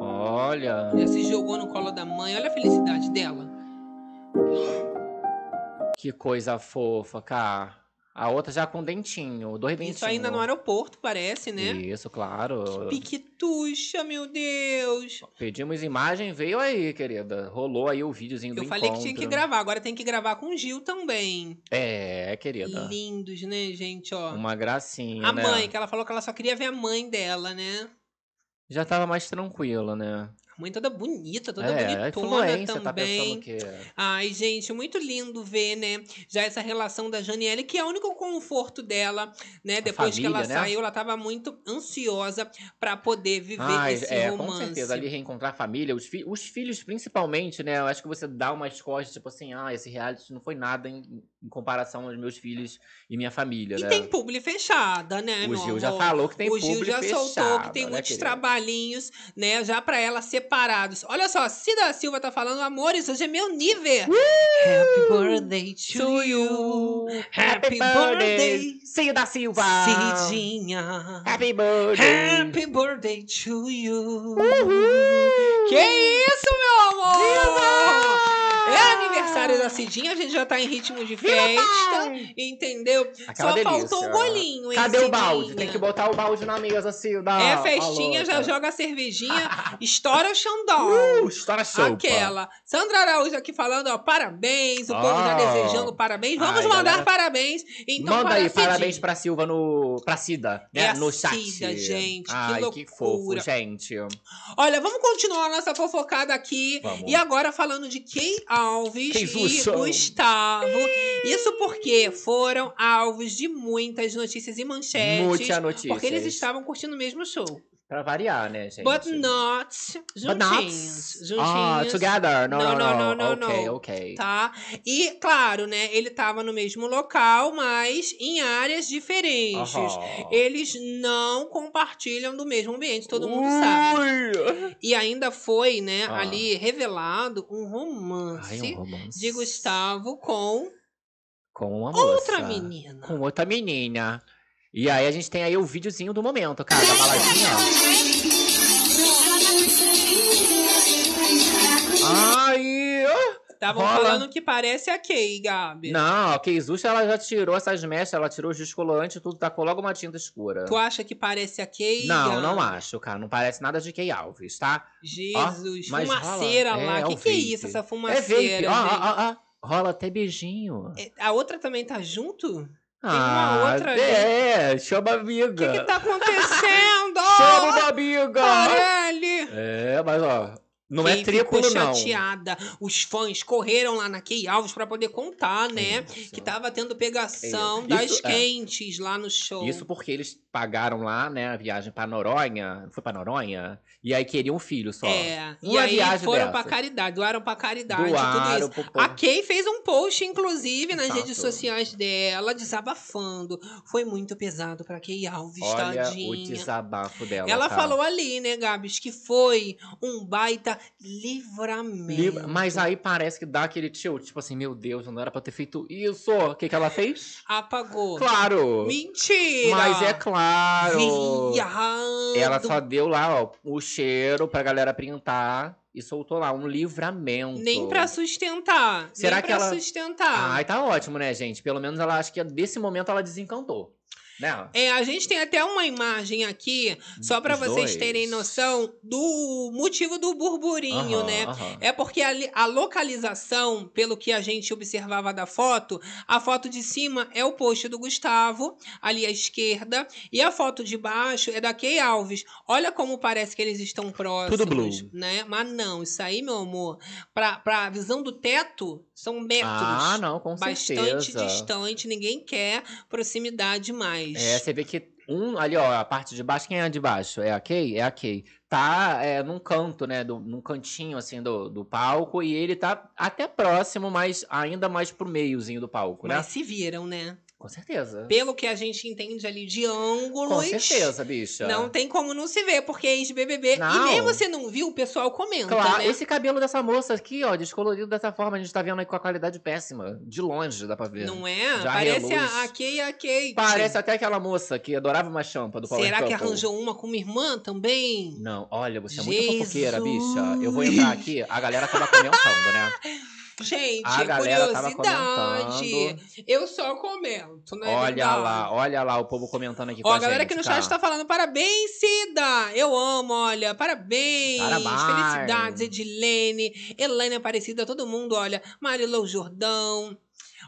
Olha. Já se jogou no colo da mãe. Olha a felicidade dela. Que coisa fofa, cara. A outra já com dentinho, dois dentinhos. Isso ainda no aeroporto, parece, né? Isso, claro. Piquetuxa, meu Deus. Pedimos imagem, veio aí, querida. Rolou aí o videozinho do Eu falei que tinha que gravar, agora tem que gravar com o Gil também. É, querida. Lindos, né, gente? Ó. Uma gracinha, a né? mãe, que ela falou que ela só queria ver a mãe dela, né? Já tava mais tranquila, né? A mãe toda bonita, toda é, bonitona influência, tá também. pensando que... Ai, gente, muito lindo ver, né? Já essa relação da Janiele, que é o único conforto dela, né? Depois que ela família, né? saiu, ela tava muito ansiosa pra poder viver Ai, esse é, romance. com certeza, ali reencontrar a família, os, fi- os filhos principalmente, né? Eu acho que você dá umas costas, tipo assim, ah, esse reality não foi nada em, em comparação aos meus filhos e minha família, E né? tem publi fechada, né, o meu Gil já falou que tem o Gil publi já soltou fechada, que tem né, muitos querida? trabalhinhos, né, já pra ela separados. Olha só, Cida Silva tá falando, amores, hoje é meu nível. Happy birthday to you. Happy birthday, Cida da Silva! Cidinha. Happy birthday! Happy birthday to you. Que isso, meu amor? É aniversário da Cidinha, a gente já tá em ritmo de festa, entendeu? Aquela Só delícia. faltou o bolinho, hein, Cadê o balde? Cidinha? Tem que botar o balde na mesa, assim, da... É festinha, já joga a cervejinha, estoura o xandão. Uh, estoura a sopa. Aquela. Sandra Araújo aqui falando, ó, parabéns. O povo já Ah. desejando parabéns. Vamos Ai, mandar galera. parabéns. Então, Manda para aí, Cidinha. parabéns pra Silva no. pra Cida, né? É no chat. Cida, gente, que Ai, que fofo, loucura. gente. Olha, vamos continuar a nossa fofocada aqui. Vamos. E agora falando de Kay Alves e. Gustavo. Isso porque foram alvos de muitas notícias e manchetes. Muita notícia. Porque eles estavam curtindo o mesmo show. Pra variar, né, gente? But not But not- juntinhos. Ah, Juntinhos. together. No, Não, não, no. não, não, ok, não. ok. Tá? E, claro, né? Ele tava no mesmo local, mas em áreas diferentes. Aham. Eles não compartilham do mesmo ambiente, todo mundo sabe. Ui. E ainda foi, né, Ah. ali revelado um romance, Ai, um romance. de Gustavo com Com uma outra moça. menina. Com outra menina. E aí a gente tem aí o videozinho do momento, cara, da baladinha, ó. Ai! Estavam rola. falando que parece a Kay, Gabi. Não, a Keizushi, ela já tirou essas mechas, ela tirou os descolantes, tudo, tacou logo uma tinta escura. Tu acha que parece a Kay? Não, Gabi? não acho, cara. Não parece nada de Key Alves, tá? Jesus, mas fumaceira rola- lá. é, O é que, que é isso, essa É vape. fumaceira? Ó, ó, ó, ó. Rola até beijinho. É, A outra também tá junto? Ah, uma outra ali. É, chama a O amiga. que, que tá acontecendo? Chama uma amiga. Carelli! É, mas ó, não Kay é triângulo, ficou não. chateada. Os fãs correram lá na Key Alves pra poder contar, né? Isso. Que tava tendo pegação Isso, das é. quentes lá no show. Isso porque eles pagaram lá, né, a viagem pra Noronha. Foi pra Noronha? E aí queriam um filho só. É, e Uma aí viagem foram dessa. pra caridade, doaram pra caridade, tudo Doaram isso. pro. A Kay fez um post, inclusive, nas Exato. redes sociais dela, desabafando. Foi muito pesado pra Kay Alves, Olha o tadinha. desabafo dela. Ela tá? falou ali, né, Gabs, que foi um baita livramento. Livra- Mas aí parece que dá aquele tilt, tipo assim, meu Deus, não era pra ter feito isso. O que, que ela fez? Apagou. Claro! Mentira! Mas é claro! Viado. Ela só deu lá, ó, o cheiro pra galera printar e soltou lá um livramento. Nem pra sustentar. Será nem que pra ela- sustentar. Ai, tá ótimo, né, gente? Pelo menos ela acho que desse momento ela desencantou. É, a gente tem até uma imagem aqui, só Os vocês terem noção do motivo do burburinho, né? É porque a, a localização, pelo que a gente observava da foto, a foto de cima é o post do Gustavo, ali à esquerda, e a foto de baixo é da Kay Alves. Olha como parece que eles estão próximos. Tudo blue. Né? Mas não, isso aí, meu amor, pra, pra visão do teto, são metros. Ah, não, com Bastante certeza. distante, ninguém quer proximidade mais. É, você vê que um ali, ó, a parte de baixo, quem é de baixo? É a Kay? É a Kay. Tá é, num canto, né? Do, num cantinho, assim, do, do palco. E ele tá até próximo, mas ainda mais pro meiozinho do palco, né? Mas se viram, né? Com certeza. Pelo que a gente entende ali de Com ângulos. certeza, bicha. Não tem como não se ver, porque é ex-BBB. E nem você não viu, o pessoal comenta, Claro, né? esse cabelo dessa moça aqui, ó, descolorido dessa forma, a gente tá vendo aí com a qualidade péssima. De longe dá pra ver. Não é? Já Parece a, a Kay a Kate. Parece até aquela moça que adorava uma champa do Power Será que arranjou uma com uma irmã também? Não, olha, você é muito fofoqueira, bicha. Eu vou entrar aqui, a galera tava comentando, né? Gente, A curiosidade. Eu só comento, né? olha lá, olha lá o povo comentando aqui Ó, com a galera aqui no chat tá tá falando parabéns, Cida! Eu amo, olha, parabéns! Parabéns. Felicidades, Edilene, Elaine Aparecida, todo mundo, olha, Marilou Jordão.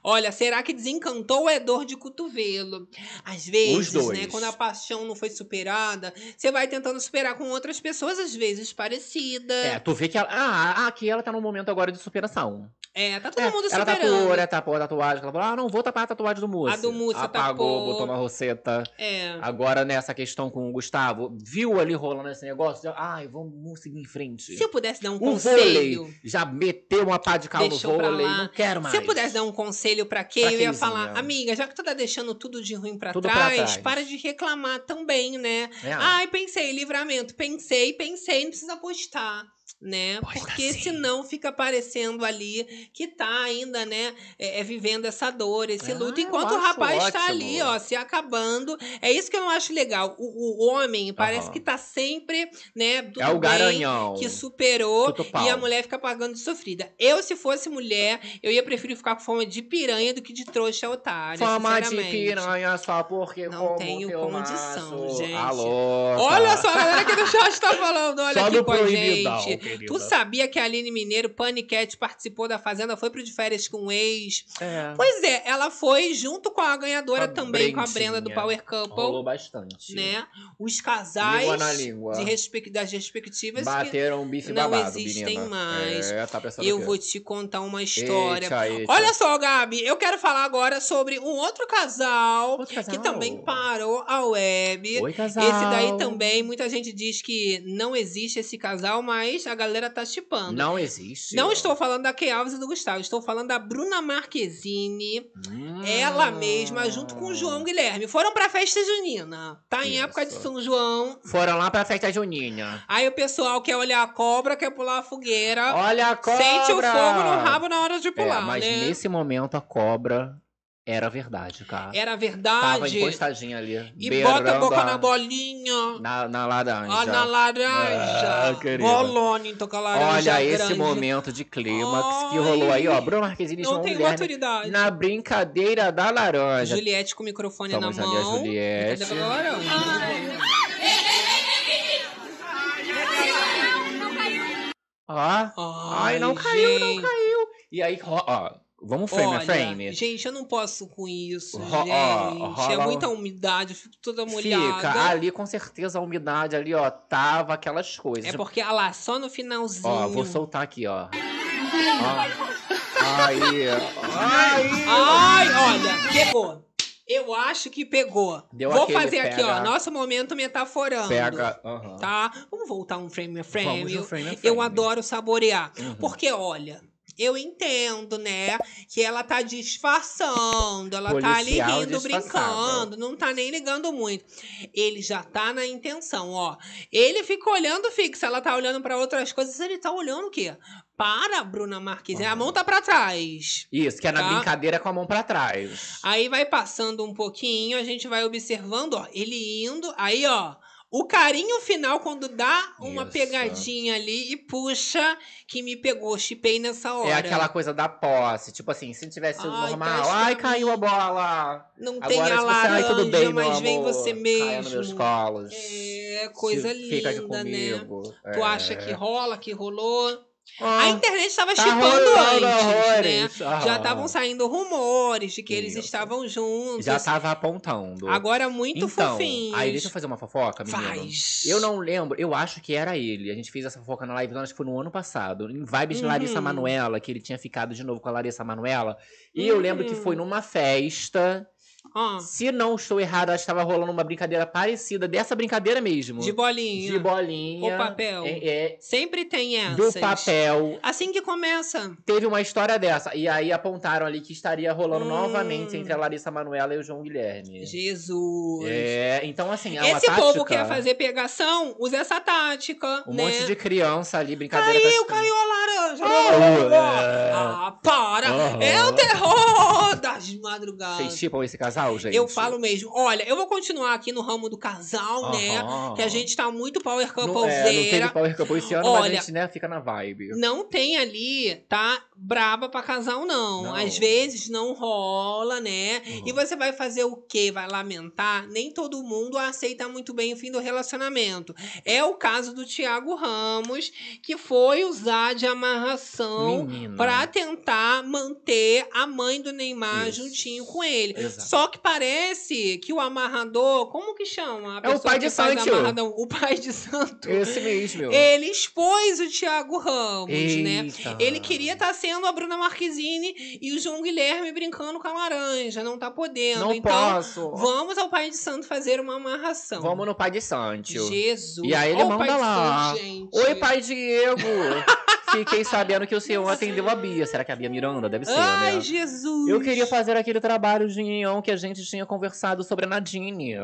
Olha, será que desencantou ou é dor de cotovelo? Às vezes, né, quando a paixão não foi superada, você vai tentando superar com outras pessoas, às vezes parecidas. É, tu vê que ela. Ah, aqui ela tá num momento agora de superação. É, tá todo É, mundo ela superando. tatuou, né? Tapou a tatuagem. Ela falou: ah, não vou tapar a tatuagem do Múcio. A do Múcio Apagou, tapou. botou uma roseta. É. Agora, nessa questão com o Gustavo, viu ali rolando esse negócio? Ai, vamos seguir em frente. Se eu pudesse dar um o conselho. vôlei já meteu uma pá de cal no vôlei. Não quero mais. Se eu pudesse dar um conselho pra Kay, Pra eu ia falar, amiga, já que tu tá deixando tudo de ruim pra, Tudo pra trás, trás. para de reclamar também, né? É. Ai, pensei, livramento. Pensei, pensei, não precisa postar, né? Posta Porque sim. senão fica parecendo ali que tá ainda, né, é, é, vivendo essa dor, esse Ah, luto, enquanto o rapaz tá ótimo. ali, ó, se acabando. É isso que eu não acho legal. O, o homem parece Aham. que tá sempre, né, tudo é o bem, garanhão. que superou e a mulher fica pagando de sofrida. Eu, se fosse mulher, eu ia preferir ficar com fama de piranha do que de trouxa otária, Fama de piranha só porque Não tenho condição, macho. gente. Alô. Olha só, a galera aqui no chat tá falando, olha Só aqui com a gente. Querida. Tu sabia que a Aline Mineiro, Paniquete, participou da Fazenda, foi pro de férias com o ex? É. Pois é, ela foi junto com a ganhadora a também, com a Brenda do. Power Couple, Rolou bastante. né? Os casais Língua na língua. de respe- das respectivas que Bateram um bife não babado, existem menina. mais. É, tá eu vou te contar uma história. Eita, eita. Olha só, Gabi, eu quero falar agora sobre um outro casal, Outro casal. que também parou a web. Oi, casal. Esse daí também, muita gente diz que não existe esse casal, mas a galera tá chipando. Não existe. Não estou falando da Key Alves e do Gustavo, estou falando da Bruna Marquezine, Hum. ela mesma, junto com o João Guilherme. Foram pra festa junina. Tá em Isso. época de São João. Foram lá pra festa juninha. Aí o pessoal quer olhar a cobra, quer pular a fogueira. Olha a cobra! Sente o fogo no rabo na hora de É, pular, mas né? nesse momento a cobra era verdade, cara. Era Tava verdade. encostadinha ali. E bota a boca na bolinha. Na, na laranja. Ó, na laranja. Ah. Bolone, então com a laranja Olha esse grande. momento de clímax que Ai. rolou aí, ó. Bruno Marquezine Não João tem Guilherme maturidade. na brincadeira da laranja. Juliette com o microfone Vamos na mão. Juliette. A laranja? Ó. Ai, não caiu, não caiu. E aí, ó, ó, vamos frame a Olha, frame? Gente, eu não posso com isso, Ro- gente. ó, É muita umidade, eu fico toda molhada. Fica, ali com certeza a umidade ali, ó, tava aquelas coisas. É porque, olha lá, só no finalzinho. Ó, vou soltar aqui, ó. ó. Aí, aí. Ai, olha, pegou. Eu acho que pegou. Deu Vou aquele fazer aqui, pega- ó, nosso momento metaforando. Pega. aham. Tá? Vamos voltar um frame a frame. Eu- frame a Eu frame. adoro saborear. Uhum. Porque, olha, eu entendo, né? Que ela tá disfarçando, ela tá ali Policial rindo, brincando, não tá nem ligando muito. Ele já tá na intenção, ó. Ele fica olhando fixo, ela tá olhando pra outras coisas, ele tá olhando o quê? Para, Bruna Marquezine. A mão tá pra trás. Isso, que é na Tá? brincadeira com a mão pra trás. Aí vai passando um pouquinho, a gente vai observando, ó, ele indo, aí, ó, o carinho final quando dá uma Isso. pegadinha ali e puxa, que me pegou, chipei nessa hora. É aquela coisa da posse. Tipo assim, se tivesse sido Ai, normal, traz ai, caiu a bola. Não tem Agora, a se você, ai, laranja, tudo bem, mas vem amor, você nos meus mesmo. colos. É, coisa Se- linda, né? Tu É. acha que rola, que rolou? Ah, A internet estava tá chipando antes, né? Já estavam saindo rumores de que eles Isso. estavam juntos. Já tava apontando. Agora muito então, fofinhos. Aí deixa eu fazer uma fofoca, menino. Faz. Eu não lembro, eu acho que era ele. A gente fez essa fofoca na live, acho que foi no ano passado. Em vibes de Larissa Uhum. Manuela, que ele tinha ficado de novo com a Larissa Manuela. E eu lembro que foi Uhum. numa festa. Ó, Se não estou errado, acho que estava rolando uma brincadeira parecida dessa brincadeira mesmo. de bolinha. De bolinha. O papel. É, é, Sempre tem do essas. papel. Assim que começa. Teve uma história dessa. E aí apontaram ali que estaria rolando Hum. novamente entre a Larissa Manuela e o João Guilherme. Jesus. É, então assim, é Esse tática. povo quer fazer pegação, usa essa tática, Um né? monte de criança ali, brincadeira Caiu, pra- caiu a laranja. Oh, é. Ah, para. É o terror das madrugadas. Vocês tipam esse casal, gente? Eu falo mesmo. Olha, eu vou continuar aqui no ramo do casal, né? Que a gente tá muito power não, é, não teve couplezeira. Power Couple esse ano, mas a Olha, gente né, fica na vibe. Não tem ali, tá? Braba pra casal, não. Não. Às vezes não rola, né? Uhum. E você vai fazer o quê? Vai lamentar? Nem todo mundo aceita muito bem o fim do relacionamento. É o caso do Thiago Ramos, que foi usar de amarração pra tentar manter a mãe do Neymar Isso. juntinho com ele. Exato. Só que parece que o amarrador, como que chama? A É o pai de santo. amarradão? O pai de santo. Esse mesmo. Ele expôs o Thiago Ramos, né? Eita. Ele queria estar sendo a Bruna Marquezine e o João Guilherme brincando com a laranja. Não tá podendo. Não então, posso. vamos ao pai de santo fazer uma amarração. Vamos no pai de Sancho. Jesus. E aí ele manda lá. santo, gente. Oi, pai Diego. Fiquei sabendo que o senhor atendeu a Bia. Será que é a Bia Miranda? Deve ser, Ai, né? Jesus. Eu queria fazer aquele trabalho de união que a gente tinha conversado sobre a Nadine.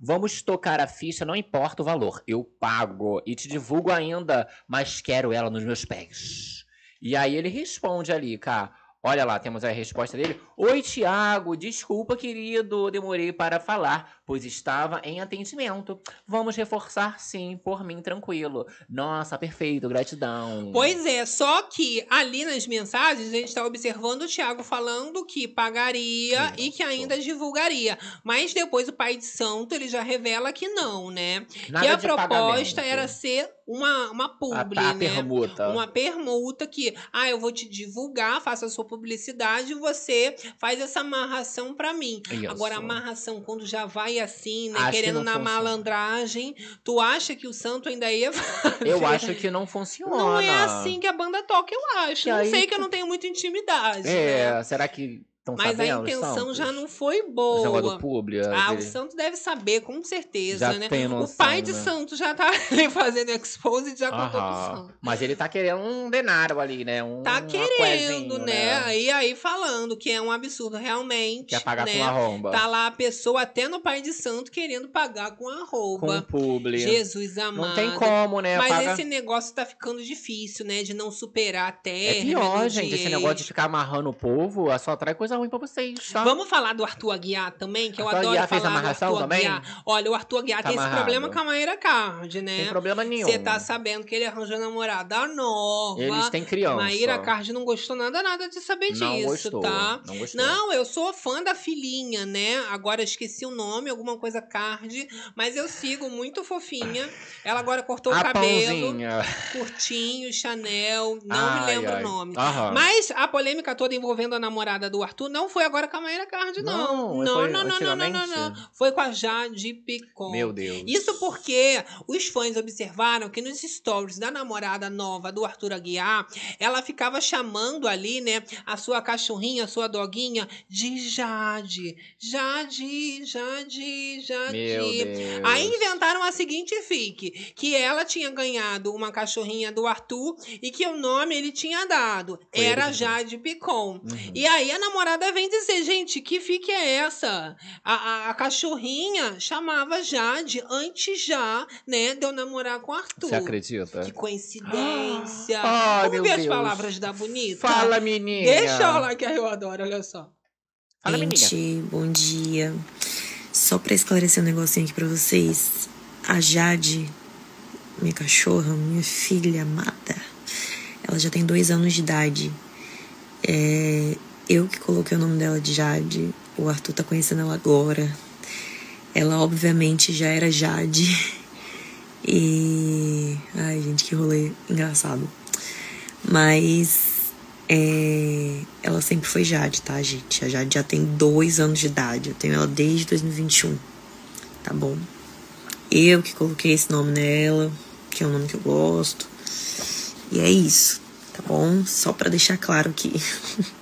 Vamos tocar a ficha, não importa o valor. Eu pago e te divulgo ainda, mas quero ela nos meus pés. E aí ele responde ali, cá. Olha lá, temos a resposta dele. Oi, Tiago. Desculpa, querido. Demorei para falar, pois estava em atendimento. Vamos reforçar sim, por mim, tranquilo. Nossa, perfeito. Gratidão. Pois é, só que ali nas mensagens a gente está observando o Thiago falando que pagaria e que ainda divulgaria. Mas depois o pai de santo ele já revela que não, né? Nada que a proposta pagamento. era ser uma, uma a, publi, a né? permuta. Uma permuta que, ah, eu vou te divulgar, faço a sua publicidade e você faz essa amarração pra mim. Isso. Agora, a amarração, quando já vai assim, né? Acho que querendo não na funciona. malandragem, tu acha que o santo ainda ia Eu acho que não funciona. não é assim que a banda toca, eu acho. E não aí sei que eu não tenho muita intimidade. né? É, será que estão Mas a intenção Santos? já não foi O boa. publi, Ah, o aquele- santo deve saber, com certeza, Já né? tem o noção, pai de né? santo já tá ali fazendo expose e já contou pro Aham. santo. Mas ele tá querendo um denário ali, né? Um, Tá querendo, né? E aí falando que é um absurdo realmente. Quer pagar né? com arromba. Tá lá a pessoa, até no pai de santo, querendo pagar com com arroba. publi. Jesus amado. Não tem como, né? Mas Paga- esse negócio tá ficando difícil, né? De não superar a É terra. pior, gente. Esse negócio de ficar amarrando o povo só traz coisa ruim pra vocês, tá? Vamos falar do Arthur Aguiar também, que eu Arthur adoro Aguiar falar fez do amarração Arthur também? Aguiar. Olha, o Arthur Aguiar Tá tem esse amarrado. problema com a Maíra Card, né? Sem problema nenhum. Você tá sabendo que ele arranjou namorada nova. Eles têm criança. Maíra Card não gostou nada, nada de saber Não disso, gostou. tá? Não gostou. Não, eu sou fã da filhinha, né? Agora esqueci o nome, alguma coisa card, mas eu sigo muito fofinha. Ela agora cortou o a cabelo, pãozinha. curtinho, Chanel, não me Ai, lembro ai. o nome. Aham. Mas a polêmica toda envolvendo a namorada do Arthur não foi agora com a Maíra Card, não. Não, Não, foi não, não, não, não, não? Foi com a Jade Picon. Meu Deus. Isso porque os fãs observaram que nos stories da namorada nova do Arthur Aguiar, ela ficava chamando ali, né, a sua cachorrinha, a sua doguinha de Jade. Jade, Jade, Jade. Meu Deus. Aí inventaram a seguinte fique, que ela tinha ganhado uma cachorrinha do Arthur e que o nome ele tinha dado. Foi Era ele Jade Picon. Uhum. E aí a namorada vem dizer, gente, que fique é essa? A, a, a cachorrinha chamava Jade antes já, né, de eu namorar com o Arthur. Você acredita? Que coincidência. Ai, Vamos meu ver as Deus. palavras da bonita? Fala, menina. Deixa eu lá que eu adoro, olha só. Fala, menina. Gente, bom dia. Só pra esclarecer um negocinho aqui pra vocês. A Jade, minha cachorra, minha filha amada, ela já tem dois anos de idade. É, eu que coloquei o nome dela de Jade. O Arthur tá conhecendo ela agora. Ela, obviamente, já era Jade. E. Ai, gente, que rolê engraçado. Mas. É, ela sempre foi Jade, tá, gente? A Jade já tem dois anos de idade. Eu tenho ela desde 2021. Tá bom? Eu que coloquei esse nome nela, que é um nome que eu gosto. E é isso, tá bom? Só pra deixar claro aqui.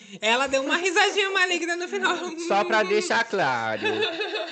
Ela deu uma risadinha maligna no final. Só pra deixar claro.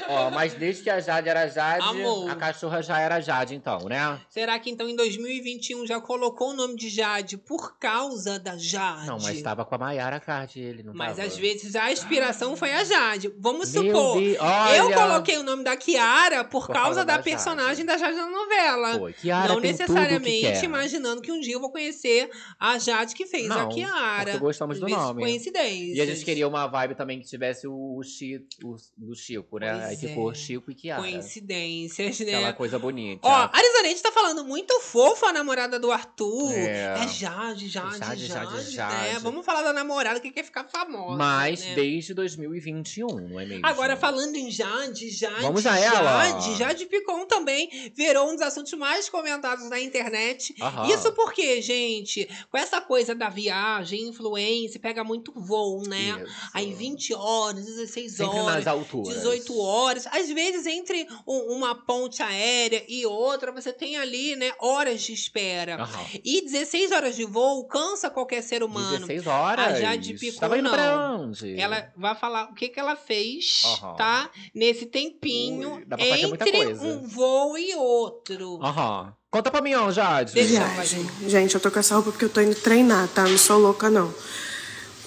Ó, mas desde que a Jade era Jade, Amor. a cachorra já era Jade, então, né? Será que então em 2021 já colocou o nome de Jade por causa da Jade? Não, mas tava com a Maiara Card, ele não Mas tava. às vezes a inspiração foi a Jade. Vamos Meu supor. Deus. Eu coloquei o nome da Kiara por, Por causa, causa da, da personagem da Jade na novela. Pô, Kiara não que necessariamente quer. imaginando que um dia eu vou conhecer a Jade que fez a Não, Kiara. porque gostamos do nome. Coincidência. E a gente queria uma vibe também que tivesse o, o, Chi, o Chico, né? Pois Aí ficou é. Chico e Kiara. Coincidências, né? Aquela coisa bonita. Ó, a Arizonete tá falando muito fofo a namorada do Arthur. É. É Jade, Jade, Jade, Jade, né? Jade. Vamos falar da namorada que quer ficar famosa. Mas né? desde 2021, não é mesmo? Agora, falando em Jade, Jade, Vamos a ela. Jade, Jade Picon também virou um dos assuntos mais comentados na internet. Aham. Isso porque, gente, com essa coisa da viagem, influência, pega muito voo, né? Isso. Aí 20 horas, 16 Sempre horas. nas alturas. 18 horas. Às vezes, entre um- uma ponte aérea e outra, você tem ali, né, horas de espera. Aham. E 16 horas de voo cansa qualquer ser humano. 16 horas. A Jade Picon, Tava indo não. pra onde? Ela vai falar o que, que ela fez, Aham. tá? Nesse tempinho Ui, entre um voo e outro. Aham. Conta pra mim, ó, Jade. Viagem. Gente, eu tô com essa roupa porque eu tô indo treinar, tá? Não sou louca, não.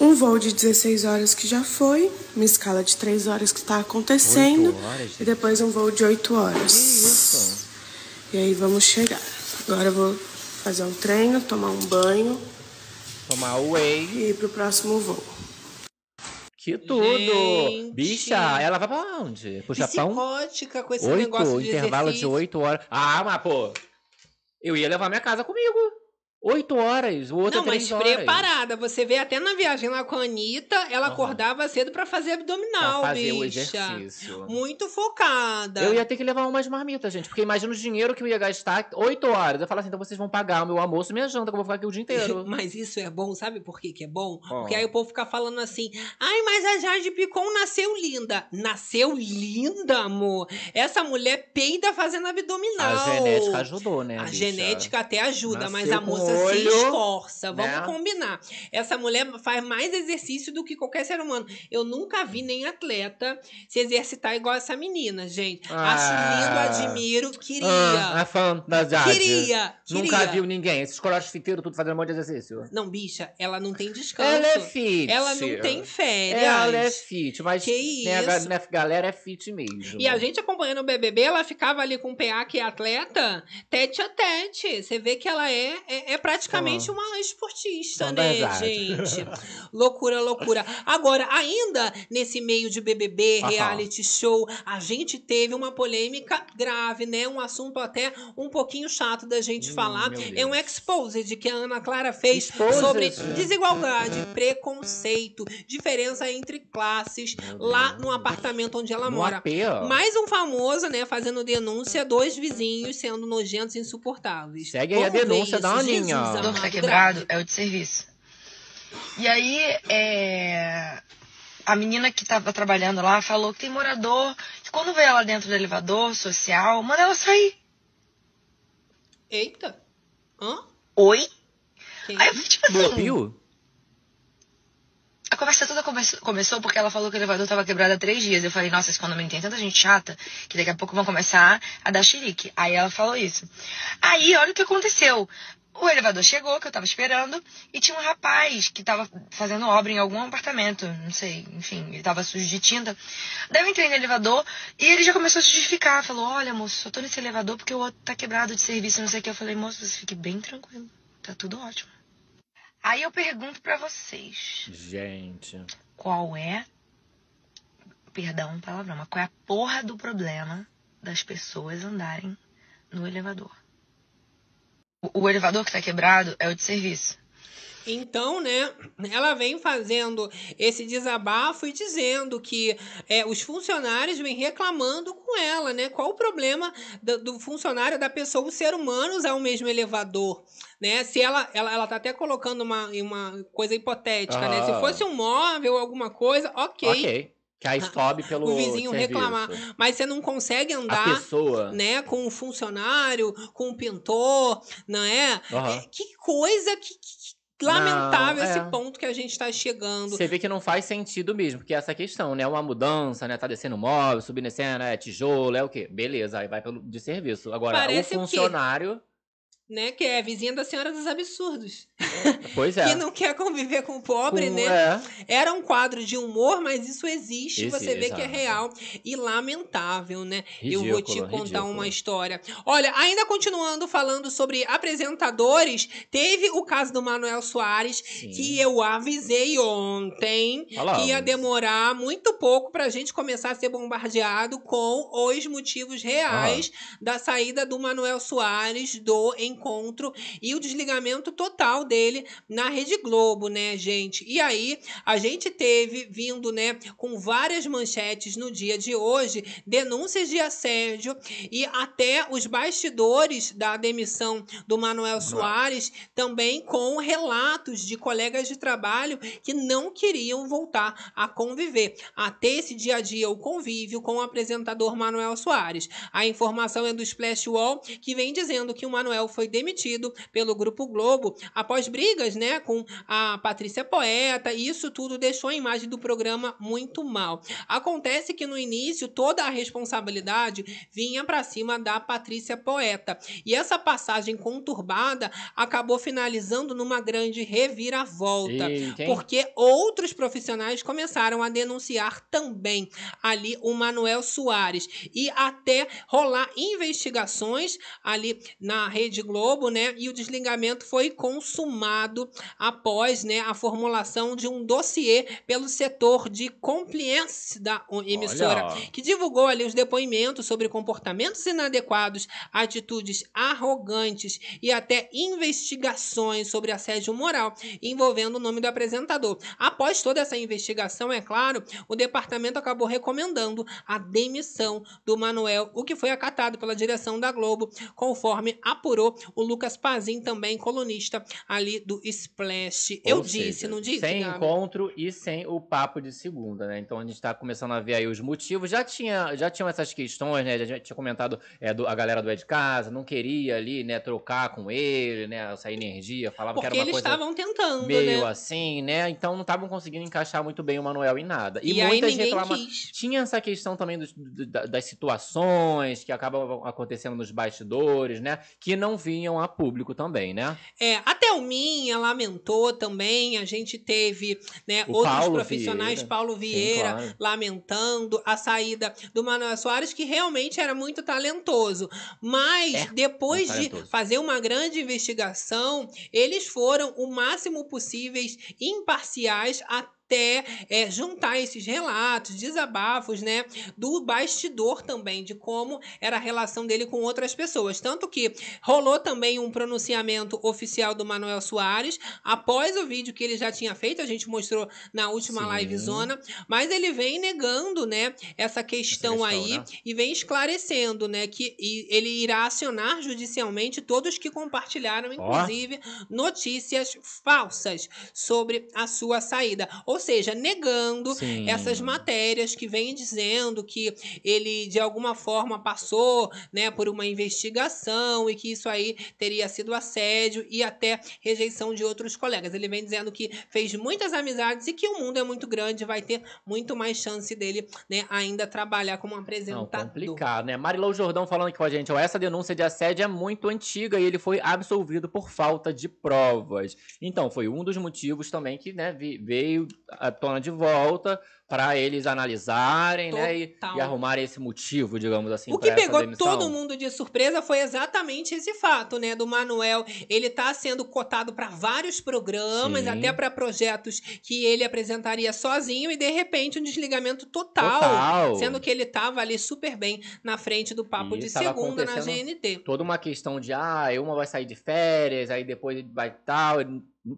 Um voo de 16 horas que já foi, uma escala de 3 horas que tá acontecendo. Horas, gente. e depois um voo de 8 horas. Que isso? E aí vamos chegar. Agora eu vou fazer um treino, tomar um banho Tomar whey. e ir pro próximo voo. Que tudo! Gente. Bicha, ela vai pra onde? Pro Japão? Psicótica com esse negócio Oito, de intervalo exercício. de oito horas. Ah, mas pô, eu ia levar minha casa comigo. Oito horas, o outro Não, é três mas horas. preparada. Você vê até na viagem lá com a Anitta, ela Aham. acordava cedo pra fazer abdominal, Pra fazer o bicha. exercício. Muito focada. Eu ia ter que levar umas marmitas, gente, porque imagina o dinheiro que eu ia gastar oito horas. Eu falo assim, então vocês vão pagar o meu almoço e minha janta, que eu vou ficar aqui o dia inteiro. Mas isso é bom, sabe por que, que é bom? Porque aí o povo fica falando assim: ai, mas a Jade Picon nasceu linda. Nasceu linda, amor. Essa mulher peida fazendo abdominal. A genética ajudou, né? A bicha? genética até ajuda, mas Nasceu a com moça se esforça. Vamos né? combinar. Essa mulher faz mais exercício do que qualquer ser humano. Eu nunca vi nem atleta se exercitar igual essa menina, gente. Ah. Acho lindo, admiro, queria. Ah, a fã da Jade. queria, queria. Nunca viu ninguém. Esses crossfiteiros tudo fazendo um monte de exercício. Não, bicha, ela não tem descanso. Ela é fit. Ela não tem férias. Ela é fit, mas Que né, isso? né, galera é fit mesmo. E a gente acompanhando o BBB, ela ficava ali com o PA, que é atleta, tete a tete. Você vê que ela é, é, é praticamente Fã. uma esportista, né, gente? loucura, loucura. Agora, ainda nesse meio de BBB, Aham. reality show, a gente teve uma polêmica grave, né? Um assunto até um pouquinho chato da gente Hum, falar. É um exposed que a Ana Clara fez Exposed? sobre desigualdade, preconceito, diferença entre classes lá no apartamento onde ela No mora. AP. Mais um famoso, né, fazendo denúncia, dois vizinhos sendo nojentos e insuportáveis. Segue aí a Vamos denúncia da Aninha. Jesus O que tá quebrado é o de serviço. E aí, é, a menina que tava trabalhando lá falou que tem morador que quando vê ela dentro do elevador social, manda ela sair. Eita. Hã? Oi? Quem? Aí eu fiquei tipo assim. Bloqueio? A conversa toda come- começou porque ela falou que o elevador tava quebrado há três dias. Eu falei, nossa, esse condomínio tem tanta gente chata que daqui a pouco vão começar a dar xerique. Aí ela falou isso. Aí, olha o que aconteceu. O elevador chegou, que eu tava esperando, e tinha um rapaz que tava fazendo obra em algum apartamento, não sei, enfim, ele tava sujo de tinta. Daí eu entrei no elevador e ele já começou a se justificar. Falou, olha, moço, só tô nesse elevador porque o outro tá quebrado de serviço, não sei o que. Eu falei, moço, você fique bem tranquilo, tá tudo ótimo. Aí eu pergunto pra vocês, Gente. qual é, perdão, palavrão, mas qual é a porra do problema das pessoas andarem no elevador? O, elevador que tá quebrado é o de serviço. Então, né, ela vem fazendo esse desabafo e dizendo que é, os funcionários vêm reclamando com ela, né? Qual o problema do, do funcionário, da pessoa, o ser humano usar o mesmo elevador, né? Se ela, ela, ela tá até colocando uma, uma coisa hipotética, né? Se Ah. fosse um móvel, alguma coisa, ok. Ok. Que aí sobe pelo O vizinho serviço. reclamar. Mas você não consegue A andar pessoa. né, com um funcionário, com um pintor, não é? Aham. É, que coisa que, que- lamentável Não, esse é. ponto que a gente está chegando. Você vê que não faz sentido mesmo, porque essa questão, né? Uma mudança, né? Tá descendo móvel, subindo descendo, é tijolo, é o quê? Beleza, aí vai pelo de serviço. Agora, Parece o o quê? Né, que é a vizinha da Senhora dos Absurdos. Pois é. Que não quer conviver com o pobre, Com- né? É. Era um quadro de humor, mas isso existe, você Existe, vê que é exato. real e lamentável, né? Eu vou te Ridículo, contar ridículo. uma história. Olha, ainda continuando falando sobre apresentadores, teve o caso do Manuel Soares, Sim. que eu avisei ontem Falamos. que ia demorar muito pouco pra gente começar a ser bombardeado com os motivos reais da saída do Manuel Soares do encontro e o desligamento total dele na Rede Globo, né, gente? E aí, a gente teve vindo, né, com várias manchetes no dia de hoje, denúncias de assédio e até os bastidores da demissão do Manuel Soares, também com relatos de colegas de trabalho que não queriam voltar a conviver, a ter esse dia a dia o convívio com o apresentador Manuel Soares. A informação é do Splash Wall, que vem dizendo que o Manuel foi demitido pelo Grupo Globo após brigas, né, com a Patrícia Poeta, e isso tudo deixou a imagem do programa muito mal. Acontece que no início toda a responsabilidade vinha para cima da Patrícia Poeta, e essa passagem conturbada acabou finalizando numa grande reviravolta. Eita? Porque outros profissionais começaram a denunciar também ali o Manuel Soares e até rolar investigações ali na Rede Globo né? E o desligamento foi consumado após, né, a formulação de um dossiê pelo setor de compliance da emissora, Olha. que divulgou ali os depoimentos sobre comportamentos inadequados, atitudes arrogantes e até investigações sobre assédio moral envolvendo o nome do apresentador. Após toda essa investigação, é claro, o departamento acabou recomendando a demissão do Manuel, o que foi acatado pela direção da Globo, conforme apurou o Lucas Pazin, também colunista ali do Splash. Eu Ou disse, seja, não disse? Sem Gabi? encontro e sem o papo de segunda, né? Então a gente tá começando a ver aí os motivos. Já tinha, já tinham essas questões, né? Já tinha comentado é, do, a galera do de Casa, não queria ali, né, trocar com ele, né? Essa energia, falava Porque que era uma eles coisa estavam tentando, meio né? assim, né? Então não estavam conseguindo encaixar muito bem o Manuel em nada. E, E muitas ninguém reclama... quis. Tinha essa questão também do- da- das situações que acabam acontecendo nos bastidores, né? Que não vinham a público também, né? É, a Thelminha lamentou também, a gente teve né, outros Paulo profissionais, Vieira. Paulo Sim, Vieira, claro. lamentando a saída do Manuel Soares, que realmente era muito talentoso. Mas É, depois de fazer uma grande investigação, eles foram o máximo possíveis imparciais até é, juntar esses relatos, desabafos, né, do bastidor também, de como era a relação dele com outras pessoas. Tanto que rolou também um pronunciamento oficial do Manuel Soares, após o vídeo que ele já tinha feito, a gente mostrou na última Sim. live zona, mas ele vem negando, né, essa questão, questão, aí né? e vem esclarecendo, né, que ele irá acionar judicialmente todos que compartilharam, inclusive, notícias falsas sobre a sua saída. Ou seja, negando Sim. essas matérias que vêm dizendo que ele de alguma forma passou, né, por uma investigação e que isso aí teria sido assédio e até rejeição de outros colegas. Ele vem dizendo que fez muitas amizades e que o mundo é muito grande, vai ter muito mais chance dele, né, ainda trabalhar como Não, apresentador. complicado, né? Marilou Jordão falando aqui com a gente, ó, essa denúncia de assédio é muito antiga e ele foi absolvido por falta de provas. Então, foi um dos motivos também que, né, veio à tona de volta para eles analisarem, né, e, e arrumarem esse motivo, digamos assim, O que pegou todo mundo de surpresa foi exatamente esse fato, né? Do Manuel. Ele tá sendo cotado para vários programas, Sim. até para projetos que ele apresentaria sozinho, e de repente um desligamento total. Total. Sendo que ele tava ali super bem na frente do papo E de segunda na GNT. toda uma questão de ah, uma vai sair de férias, aí depois vai tal,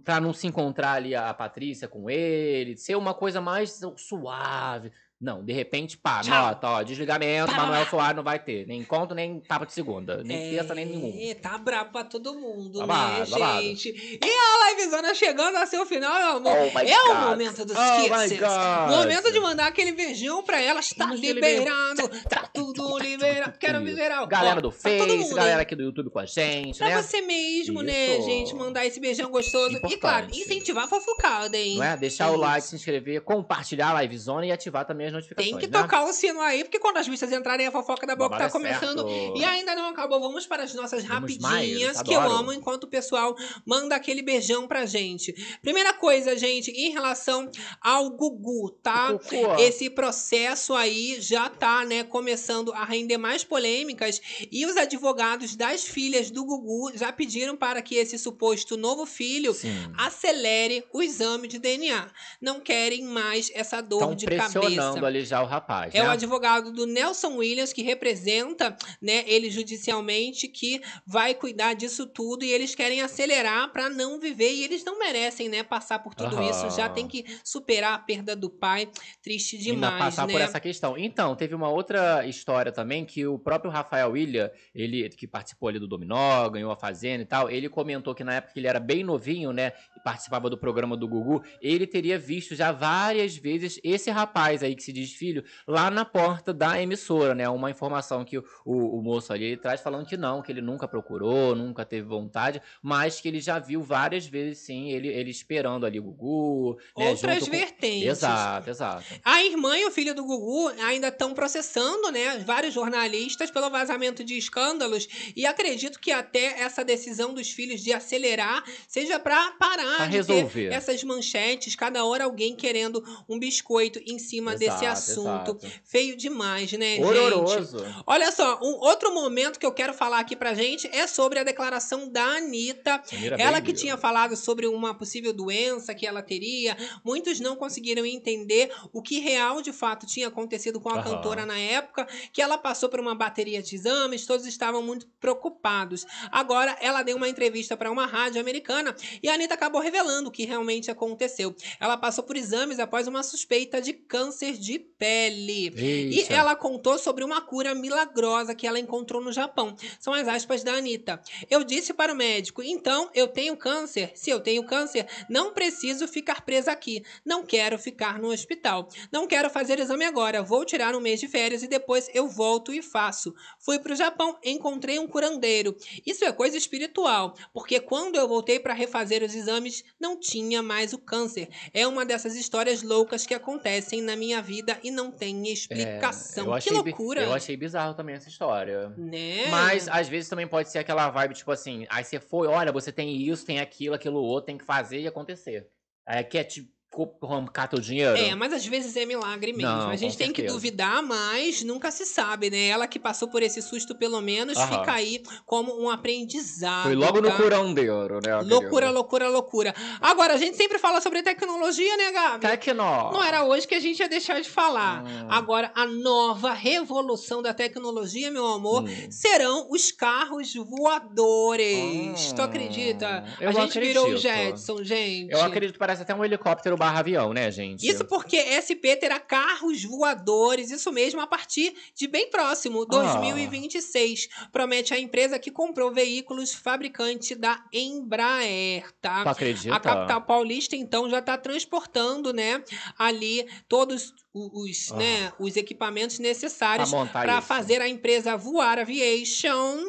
pra não se encontrar ali a Patrícia com ele, ser uma coisa mais suave. Não, de repente, pá, Tchau. nota, ó, desligamento, Pá, pá, Manuel pá. Soares não vai ter, nem encontro, nem tapa de segunda, nem terça, nem nenhum. É, tá brabo pra todo mundo, Babado, né, babado. gente? E a livezona chegando ao seu final, meu amor. Oh é o God. momento dos Oh kisses. Momento de mandar aquele beijão pra ela. Está Vamos liberado. Tá tudo liberado. Quero ver geral. Galera do pra Face, galera aqui do YouTube com a gente, Pra né? você mesmo, né, gente? Mandar esse beijão gostoso. E, claro, incentivar a fofocada, hein? Não é? Deixar o like, se inscrever, compartilhar a livezona e ativar também as notificações, Tem que né? tocar o sino aí, porque quando as bichas entrarem, a fofoca da boca tá é começando. certo. E ainda não acabou. Vamos para as nossas Vamos rapidinhas, mais, que eu amo, enquanto o pessoal manda aquele beijão pra gente. Primeira coisa, gente, em relação ao Gugu, tá? Esse processo aí já tá, né, começando a render mais polêmicas e os advogados das filhas do Gugu já pediram para que esse suposto novo filho Sim. acelere o exame de DNA. Não querem mais essa dor Estão de cabeça. Ali já o rapaz, É né? o advogado do Nelson Williams que representa, né, ele judicialmente que vai cuidar disso tudo e eles querem acelerar para não viver e eles não merecem, né, passar por tudo Aham. isso. Já tem que superar a perda do pai. Triste Ainda demais, passar né? por essa questão. Então, teve uma outra história também que o próprio Rafael William, ele que participou ali do Dominó, ganhou a Fazenda e tal, ele comentou que na época que ele era bem novinho, né, e participava do programa do Gugu, ele teria visto já várias vezes esse rapaz aí que se diz filho lá na porta da emissora, né? Uma informação que o, o, o moço ali traz falando que não, que ele nunca procurou, nunca teve vontade, mas que ele já viu várias vezes sim, ele, ele esperando ali o Gugu, né, Outras junto com- vertentes. Exato, exato. A irmã e o filho do Gugu ainda estão processando, né, vários jornalistas pelo vazamento de escândalos e acredito que até essa decisão dos filhos de acelerar seja para parar Pra de resolver. essas manchetes, cada hora alguém querendo um biscoito em cima Exato. Esse assunto. exato. Feio demais, né, gente? Horroroso. Olha só, um outro momento que eu quero falar aqui pra gente é sobre a declaração da Anitta. Anita Ela que tinha falado sobre uma possível doença que ela teria, muitos não conseguiram entender o que real de fato tinha acontecido com a Aham. cantora na época, que ela passou por uma bateria de exames, todos estavam muito preocupados. Agora ela deu uma entrevista para uma rádio americana e a Anitta acabou revelando o que realmente aconteceu. Ela passou por exames após uma suspeita de câncer de pele. E Eita. ela contou sobre uma cura milagrosa que ela encontrou no Japão. São as aspas da Anitta. Eu disse para o médico: então eu tenho câncer. Se eu tenho câncer, não preciso ficar presa aqui. Não quero ficar no hospital. Não quero fazer exame agora. Vou tirar um mês de férias e depois eu volto e faço. Fui para o Japão, encontrei um curandeiro. Isso é coisa espiritual, porque quando eu voltei para refazer os exames, não tinha mais o câncer. É uma dessas histórias loucas que acontecem na minha vida e não tem É, explicação. que achei bi- loucura! Eu achei bizarro também essa história. Né? Mas às vezes também pode ser aquela vibe, tipo assim, aí você foi, olha, você tem isso, tem aquilo, aquilo outro, tem que fazer e acontecer. Aí quer te co- arrancar teu dinheiro. É, mas às vezes é milagre mesmo. Não, a gente tem que certeza. duvidar, mas nunca se sabe, né? Ela que passou por esse susto, pelo menos, Aham. fica aí como um aprendizado. Foi logo no tá? curandeiro, né? Loucura, loucura, loucura. Agora, a gente sempre fala sobre tecnologia, né, Gabi? Tecno. Não era hoje que a gente ia deixar de falar. Hum. Agora, a nova revolução da tecnologia, meu amor, Hum. serão os carros voadores. Hum, Tu acredita? eu a gente virou o acredito. Jetson, gente. Eu acredito que parece até um helicóptero barra avião, né, gente? Isso porque SP terá carros voadores, isso mesmo, a partir de bem próximo, Ah. 2026. Promete a empresa que comprou veículos fabricante da Embraer, tá? Tu acredita? A capital paulista, então, já está transportando, né, ali todos os, Ah. né, os equipamentos necessários para fazer a empresa Voar Aviation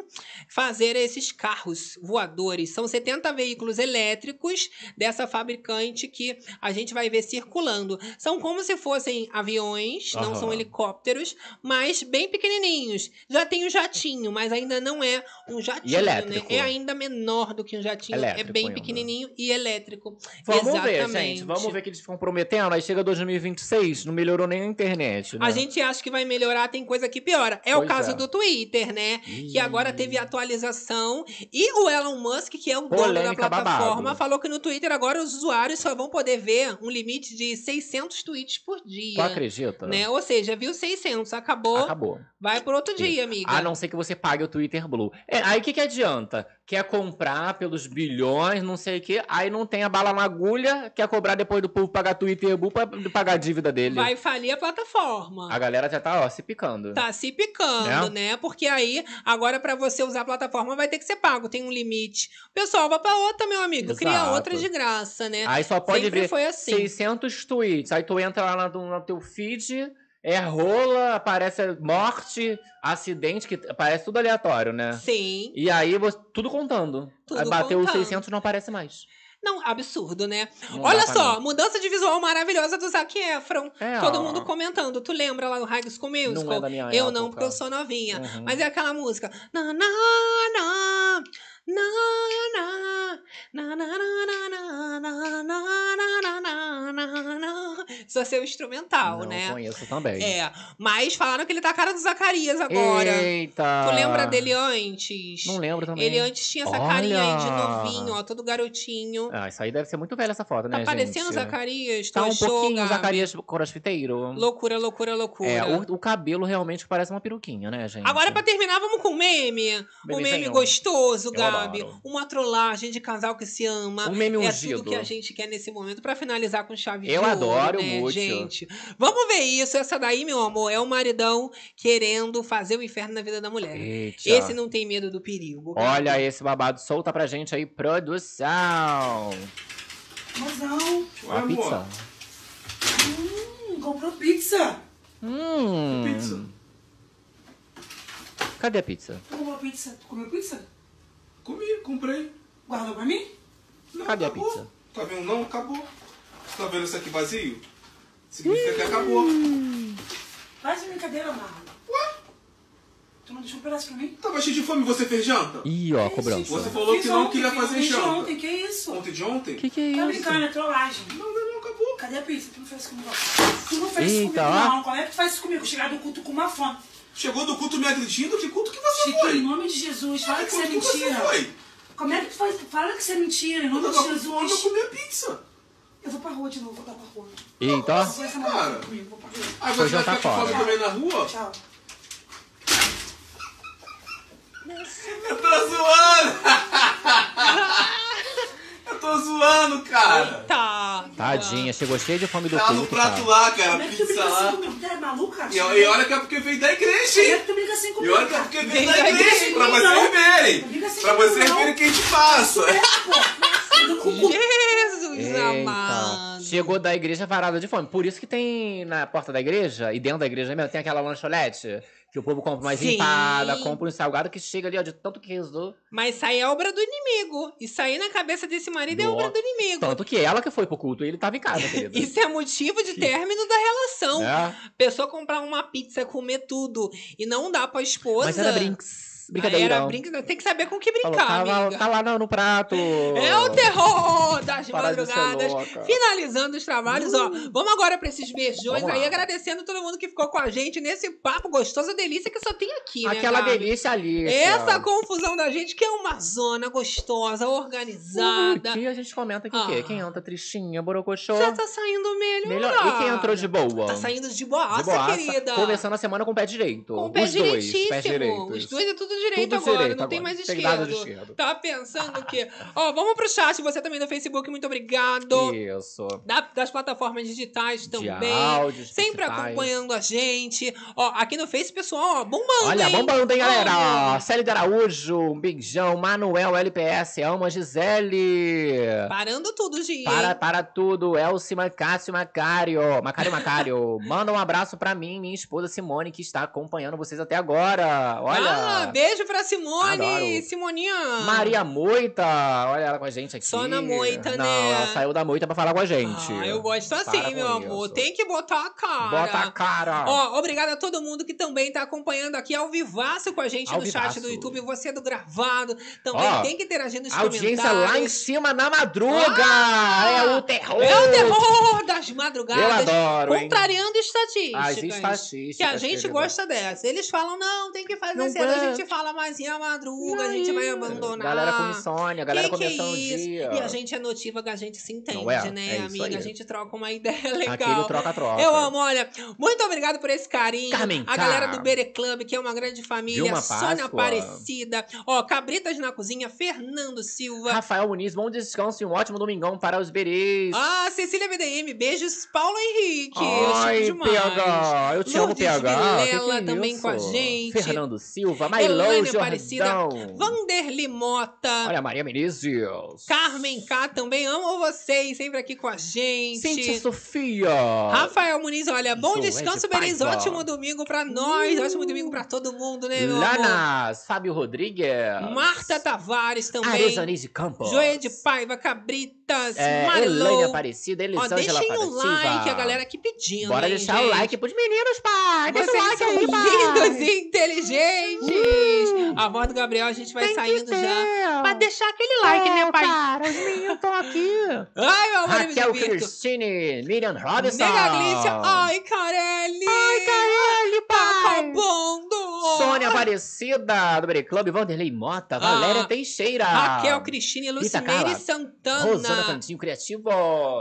fazer esses carros voadores. São 70 veículos elétricos dessa fabricante que a gente vai ver circulando. São como se fossem aviões, não são helicópteros, mas bem pequenininhos. Já tem o jatinho, mas ainda não é um jatinho, elétrico? né? É ainda menor do que um jatinho, é Elétrico bem ainda. pequenininho e elétrico. Vamos ver, Exatamente. gente. Vamos ver que eles ficam prometendo. Aí chega 2026, não melhorou nem a internet, né? A gente acha que vai melhorar, tem coisa que piora. É o Pois caso é. do Twitter, né? Que Ih. agora teve atualização. E o Elon Musk, que é o dono da plataforma, babado. falou que no Twitter agora os usuários só vão poder ver um limite de 600 tweets por Tu dia. acredita? Né? Ou seja, viu 600, acabou, Acabou. vai por outro dia, amiga. A não ser que você pague o Twitter Blue. É, aí o que, que adianta? Quer comprar pelos bilhões, não sei o quê, aí não tem a bala na agulha, quer cobrar depois do povo pagar Twitter Blue pra pagar a dívida dele. Vai falir a plataforma. A galera já tá, ó, se picando. Tá se picando, né? Porque aí, agora pra você usar a plataforma vai ter que ser pago, tem um limite. O pessoal vai pra outra, meu amigo, cria Exato. outra de graça, né? Aí só pode Sempre ver foi assim. 600 tweets. Aí tu entra lá no, no teu feed, é rola, aparece morte, acidente, que aparece tudo aleatório, né? Sim. E aí, você- tudo contando. Tudo aí bateu os contando. 600 não aparece mais. Não, absurdo, né? Não Olha só, mim. mudança de visual maravilhosa do Zac Efron. É, Todo ó. mundo comentando. Tu lembra lá no High School Musical? Não é da minha eu não, época. porque eu sou novinha. Uhum. Mas é aquela música. Na, na, na, na na na na na na na na na na Só seu instrumental, Não né? conheço também. É. Mas falaram que ele tá a cara do Zacarias agora. Eita! Tu lembra dele antes? Não lembro também. Ele antes tinha essa Olha! carinha aí de novinho, ó, todo garotinho. Ah, isso aí deve ser muito velho essa foto, né, Tá parecendo o gente? Zacarias? Tá um achou, pouquinho Gabi? Zacarias crossfiteiro. Loucura, loucura, loucura. É, o, o cabelo realmente parece uma peruquinha, né, gente? Agora, pra terminar, vamos com o meme. O meme senhor. gostoso, Eu Gabi. adoro. Uma trollagem de casal que se ama. Um meme é ungido. tudo que a gente quer nesse momento pra finalizar com chave de Eu ouro, adoro né, muito. gente? Vamos ver isso. Essa daí, meu amor, é o maridão querendo fazer o inferno na vida da mulher. Eita. Esse não tem medo do perigo. Olha esse babado, solta pra gente aí, produção. Mozão, Ó a pizza. hum, comprou pizza. Hum. Pizza. Cadê a pizza? Tu comprou pizza? Tu comeu pizza? Comi, comprei. Guardou pra mim? Não, Cadê a acabou. pizza? Tá vendo? Não, acabou. Tá vendo isso aqui vazio? Significa que acabou. Faz de brincadeira, Marlon. Ué? Tu não deixou um pedaço pra mim? Tava cheio de fome, você fez janta? Ih, ó, a cobrança. Você falou que não queria fazer fiz janta. ontem, que isso? Ontem de ontem? Que que é Tá isso? brincando, é trollagem. Não, não, não, acabou. Cadê a pizza? Tu não fez isso comigo. não. Tu não fez isso Eita, comigo, ó. não. Como é que tu faz isso comigo? Chegar do culto com uma fome. Chegou do culto me agredindo? Que culto que você Chico, foi? em nome de Jesus, fala que isso é que você mentira. foi? Como é que tu faz? Fala que isso é mentira, em Eu nome de tava com fome, eu Jesus. comi a pizza. Eu vou pra rua de novo, vou dar pra rua. Eita. Vou essa Cara. comigo, vou pra rua. Ah, você vai jantar ficar com fome também na rua? Tchau. Eu tô zoando! Eu tô zoando, cara! Tá. Tadinha, chegou cheia de fome do Tá no prato cara. lá, cara, Como é que tu pizza brinca assim lá. comigo? Tu é maluca? E, e olha que é porque veio da igreja, Como é hein? que tu brinca assim E comigo? olha que é cara? porque veio da da igreja, igreja, pra vocês verem. Assim Pra vocês não. verem o que a gente passa. É, pô. Do cu- Jesus Eita. amado. Chegou da igreja varada de fome. Por isso que tem na porta da igreja, e dentro da igreja mesmo, tem aquela lanchonete. Que o povo compra mais Sim. empada, compra um salgado que chega ali, ó, de tanto que rezou. Mas isso aí é obra do inimigo. Isso aí na cabeça desse marido é Nossa. obra do inimigo. Tanto que ela que foi pro culto e ele tava em casa, querida. Isso é motivo de término da relação. É. Pessoa comprar uma pizza, comer tudo e não dá pra esposa. Mas era brinks. Brincadeira. Era brinca... Tem que saber com que Falou, brincar, tá, lá- amiga. tá lá no, no prato. É o terror das Para madrugadas. Finalizando os trabalhos, ó. Vamos agora pra esses beijões aí, agradecendo todo mundo que ficou com a gente nesse papo gostoso, a delícia que só tem aqui, né, Aquela delícia ali. Essa confusão da gente que é uma zona gostosa, organizada. Aqui a gente comenta que o Ah. quê? Quem entra tristinha, borocochô. Já tá saindo melhor. Melhor. E quem entrou de boa? Tá saindo de boaça, de boaça, querida. Começando a semana com o pé direito. Com o pé Os dois, direitíssimo. direitos. Os dois é tudo direito Tudo agora, direito não tem agora. mais Tem nada esquerdo. de esquerdo. Tá pensando que. Ó, vamos pro chat, você também no Facebook, muito obrigado. Isso. Da- das plataformas digitais também. áudios Sempre principais. acompanhando a gente. Ó, aqui no Face, pessoal, ó, bombando, Olha, hein? bombando, hein, galera? De Araújo, um beijão. Manuel LPS, Alma Gisele. Parando tudo, Gi. Para, para tudo. Elcio Macácio Macário. Macário Macário. Manda um abraço pra mim, minha esposa Simone, que está acompanhando vocês até agora. Olha. Ah, beijo pra Simone. Adoro. Simoninha. Maria Moita, olha ela com a gente aqui. Só na moita, Não, né? ela saiu da moita pra falar com a gente. Ah, eu gosto assim, Para meu amor. isso. Tem que botar a cara. Bota a cara. Ó, obrigada a todo mundo que também tá acompanhando aqui ao vivaço com a gente Ao no chat vivaço. do YouTube. Você do gravado também Ó, tem que interagir nos Audiência comentários. lá em cima na madruga. Ah! é o terror. É o terror das madrugadas. Eu adoro, hein? Contrariando estatísticas. As estatísticas, Que a gente querida. gosta dessa. Eles falam, não, tem que fazer Não cedo. A é. gente fala, mas e a madruga? A gente vai abandonar. Galera com insônia, galera que que é começando dia. E a gente é notívaga, que a gente se entende, é? né, É amiga? aí. A gente troca uma ideia legal. Aquele troca-troca. Eu amo, olha. Muito obrigado por esse carinho. Carmen a galera do Bere Club, que é uma grande família. Vilma Sônia Páscoa. Aparecida. Ó, Cabritas na Cozinha, Fernando Silva. Rafael Muniz, bom descanso e um ótimo domingão para os berês. Ah, Cecília BDM, beijos. Paulo Henrique, Ai, eu chico demais. PH, eu te amo, Lourdes PH. Que que Vilela é também isso? com a gente. Fernando Silva, Mailão Elaine Aparecida. Vanderly Mota. Olha, Maria Menezes. Carmen K também amo vocês, sempre aqui com a gente. Cíntia Sofia. Rafael Muniz, olha, bom descanso, de. Ótimo domingo pra nós, ótimo domingo pra todo mundo, né, meu amor? Lanas, Fábio Rodrigues. Marta Tavares também. Arizani de Campos. Joê de Paiva, Cabritas, É, Marilou. Elaine Aparecida, Elisângela deixem o like, a galera aqui pedindo, Bora hein, deixar o gente? like pros meninos, pai. Deixa Vocês o like são aí, pai. lindos e inteligentes. A voz do Gabriel a gente vai saindo já. Pra deixar aquele like, né, pai? Cara, os meninos estão aqui. Ai, meu amor, Raquel. Cristine, Miriam Robinson. Mega Glícia. Ai, Carelli. Ai, Carelli, Tá pai. acabando. Sônia Aparecida, do Bere Club, Vanderlei Mota, Valéria Teixeira. Ah, Raquel, Cristine, Lucineire Carla, Santana. Rosana Cantinho Criativo.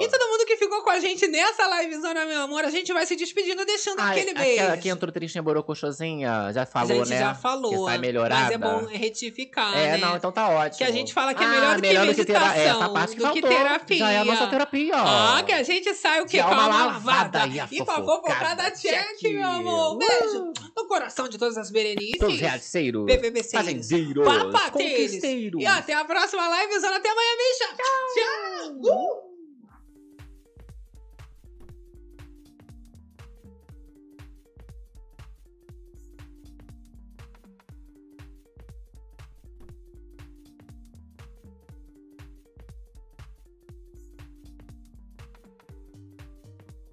E todo mundo que ficou com a gente nessa livezona, meu amor, a gente vai se despedindo, deixando Ai, aquele beijo. Aquela que entrou tristinha borocochosinha, já a falou, gente né? já falou. Que sai melhorada. Mas é bom retificar, É, né? não, então tá ótimo. Que a gente fala que é Ah, melhor do que melhor meditação, tera- é, essa parte que do que faltou. terapia. Já é a nossa terapia. Ah, que a gente sai o quê? De Com alma a lavada e a E com a fofocada check, check. meu amor. Beijo no coração de todas as Berenices. Torreaceiro. BBBCs. Fazendeiro. Papateiros. E até a próxima live, usando até amanhã, bicha. Tchau. Tchau. Uh.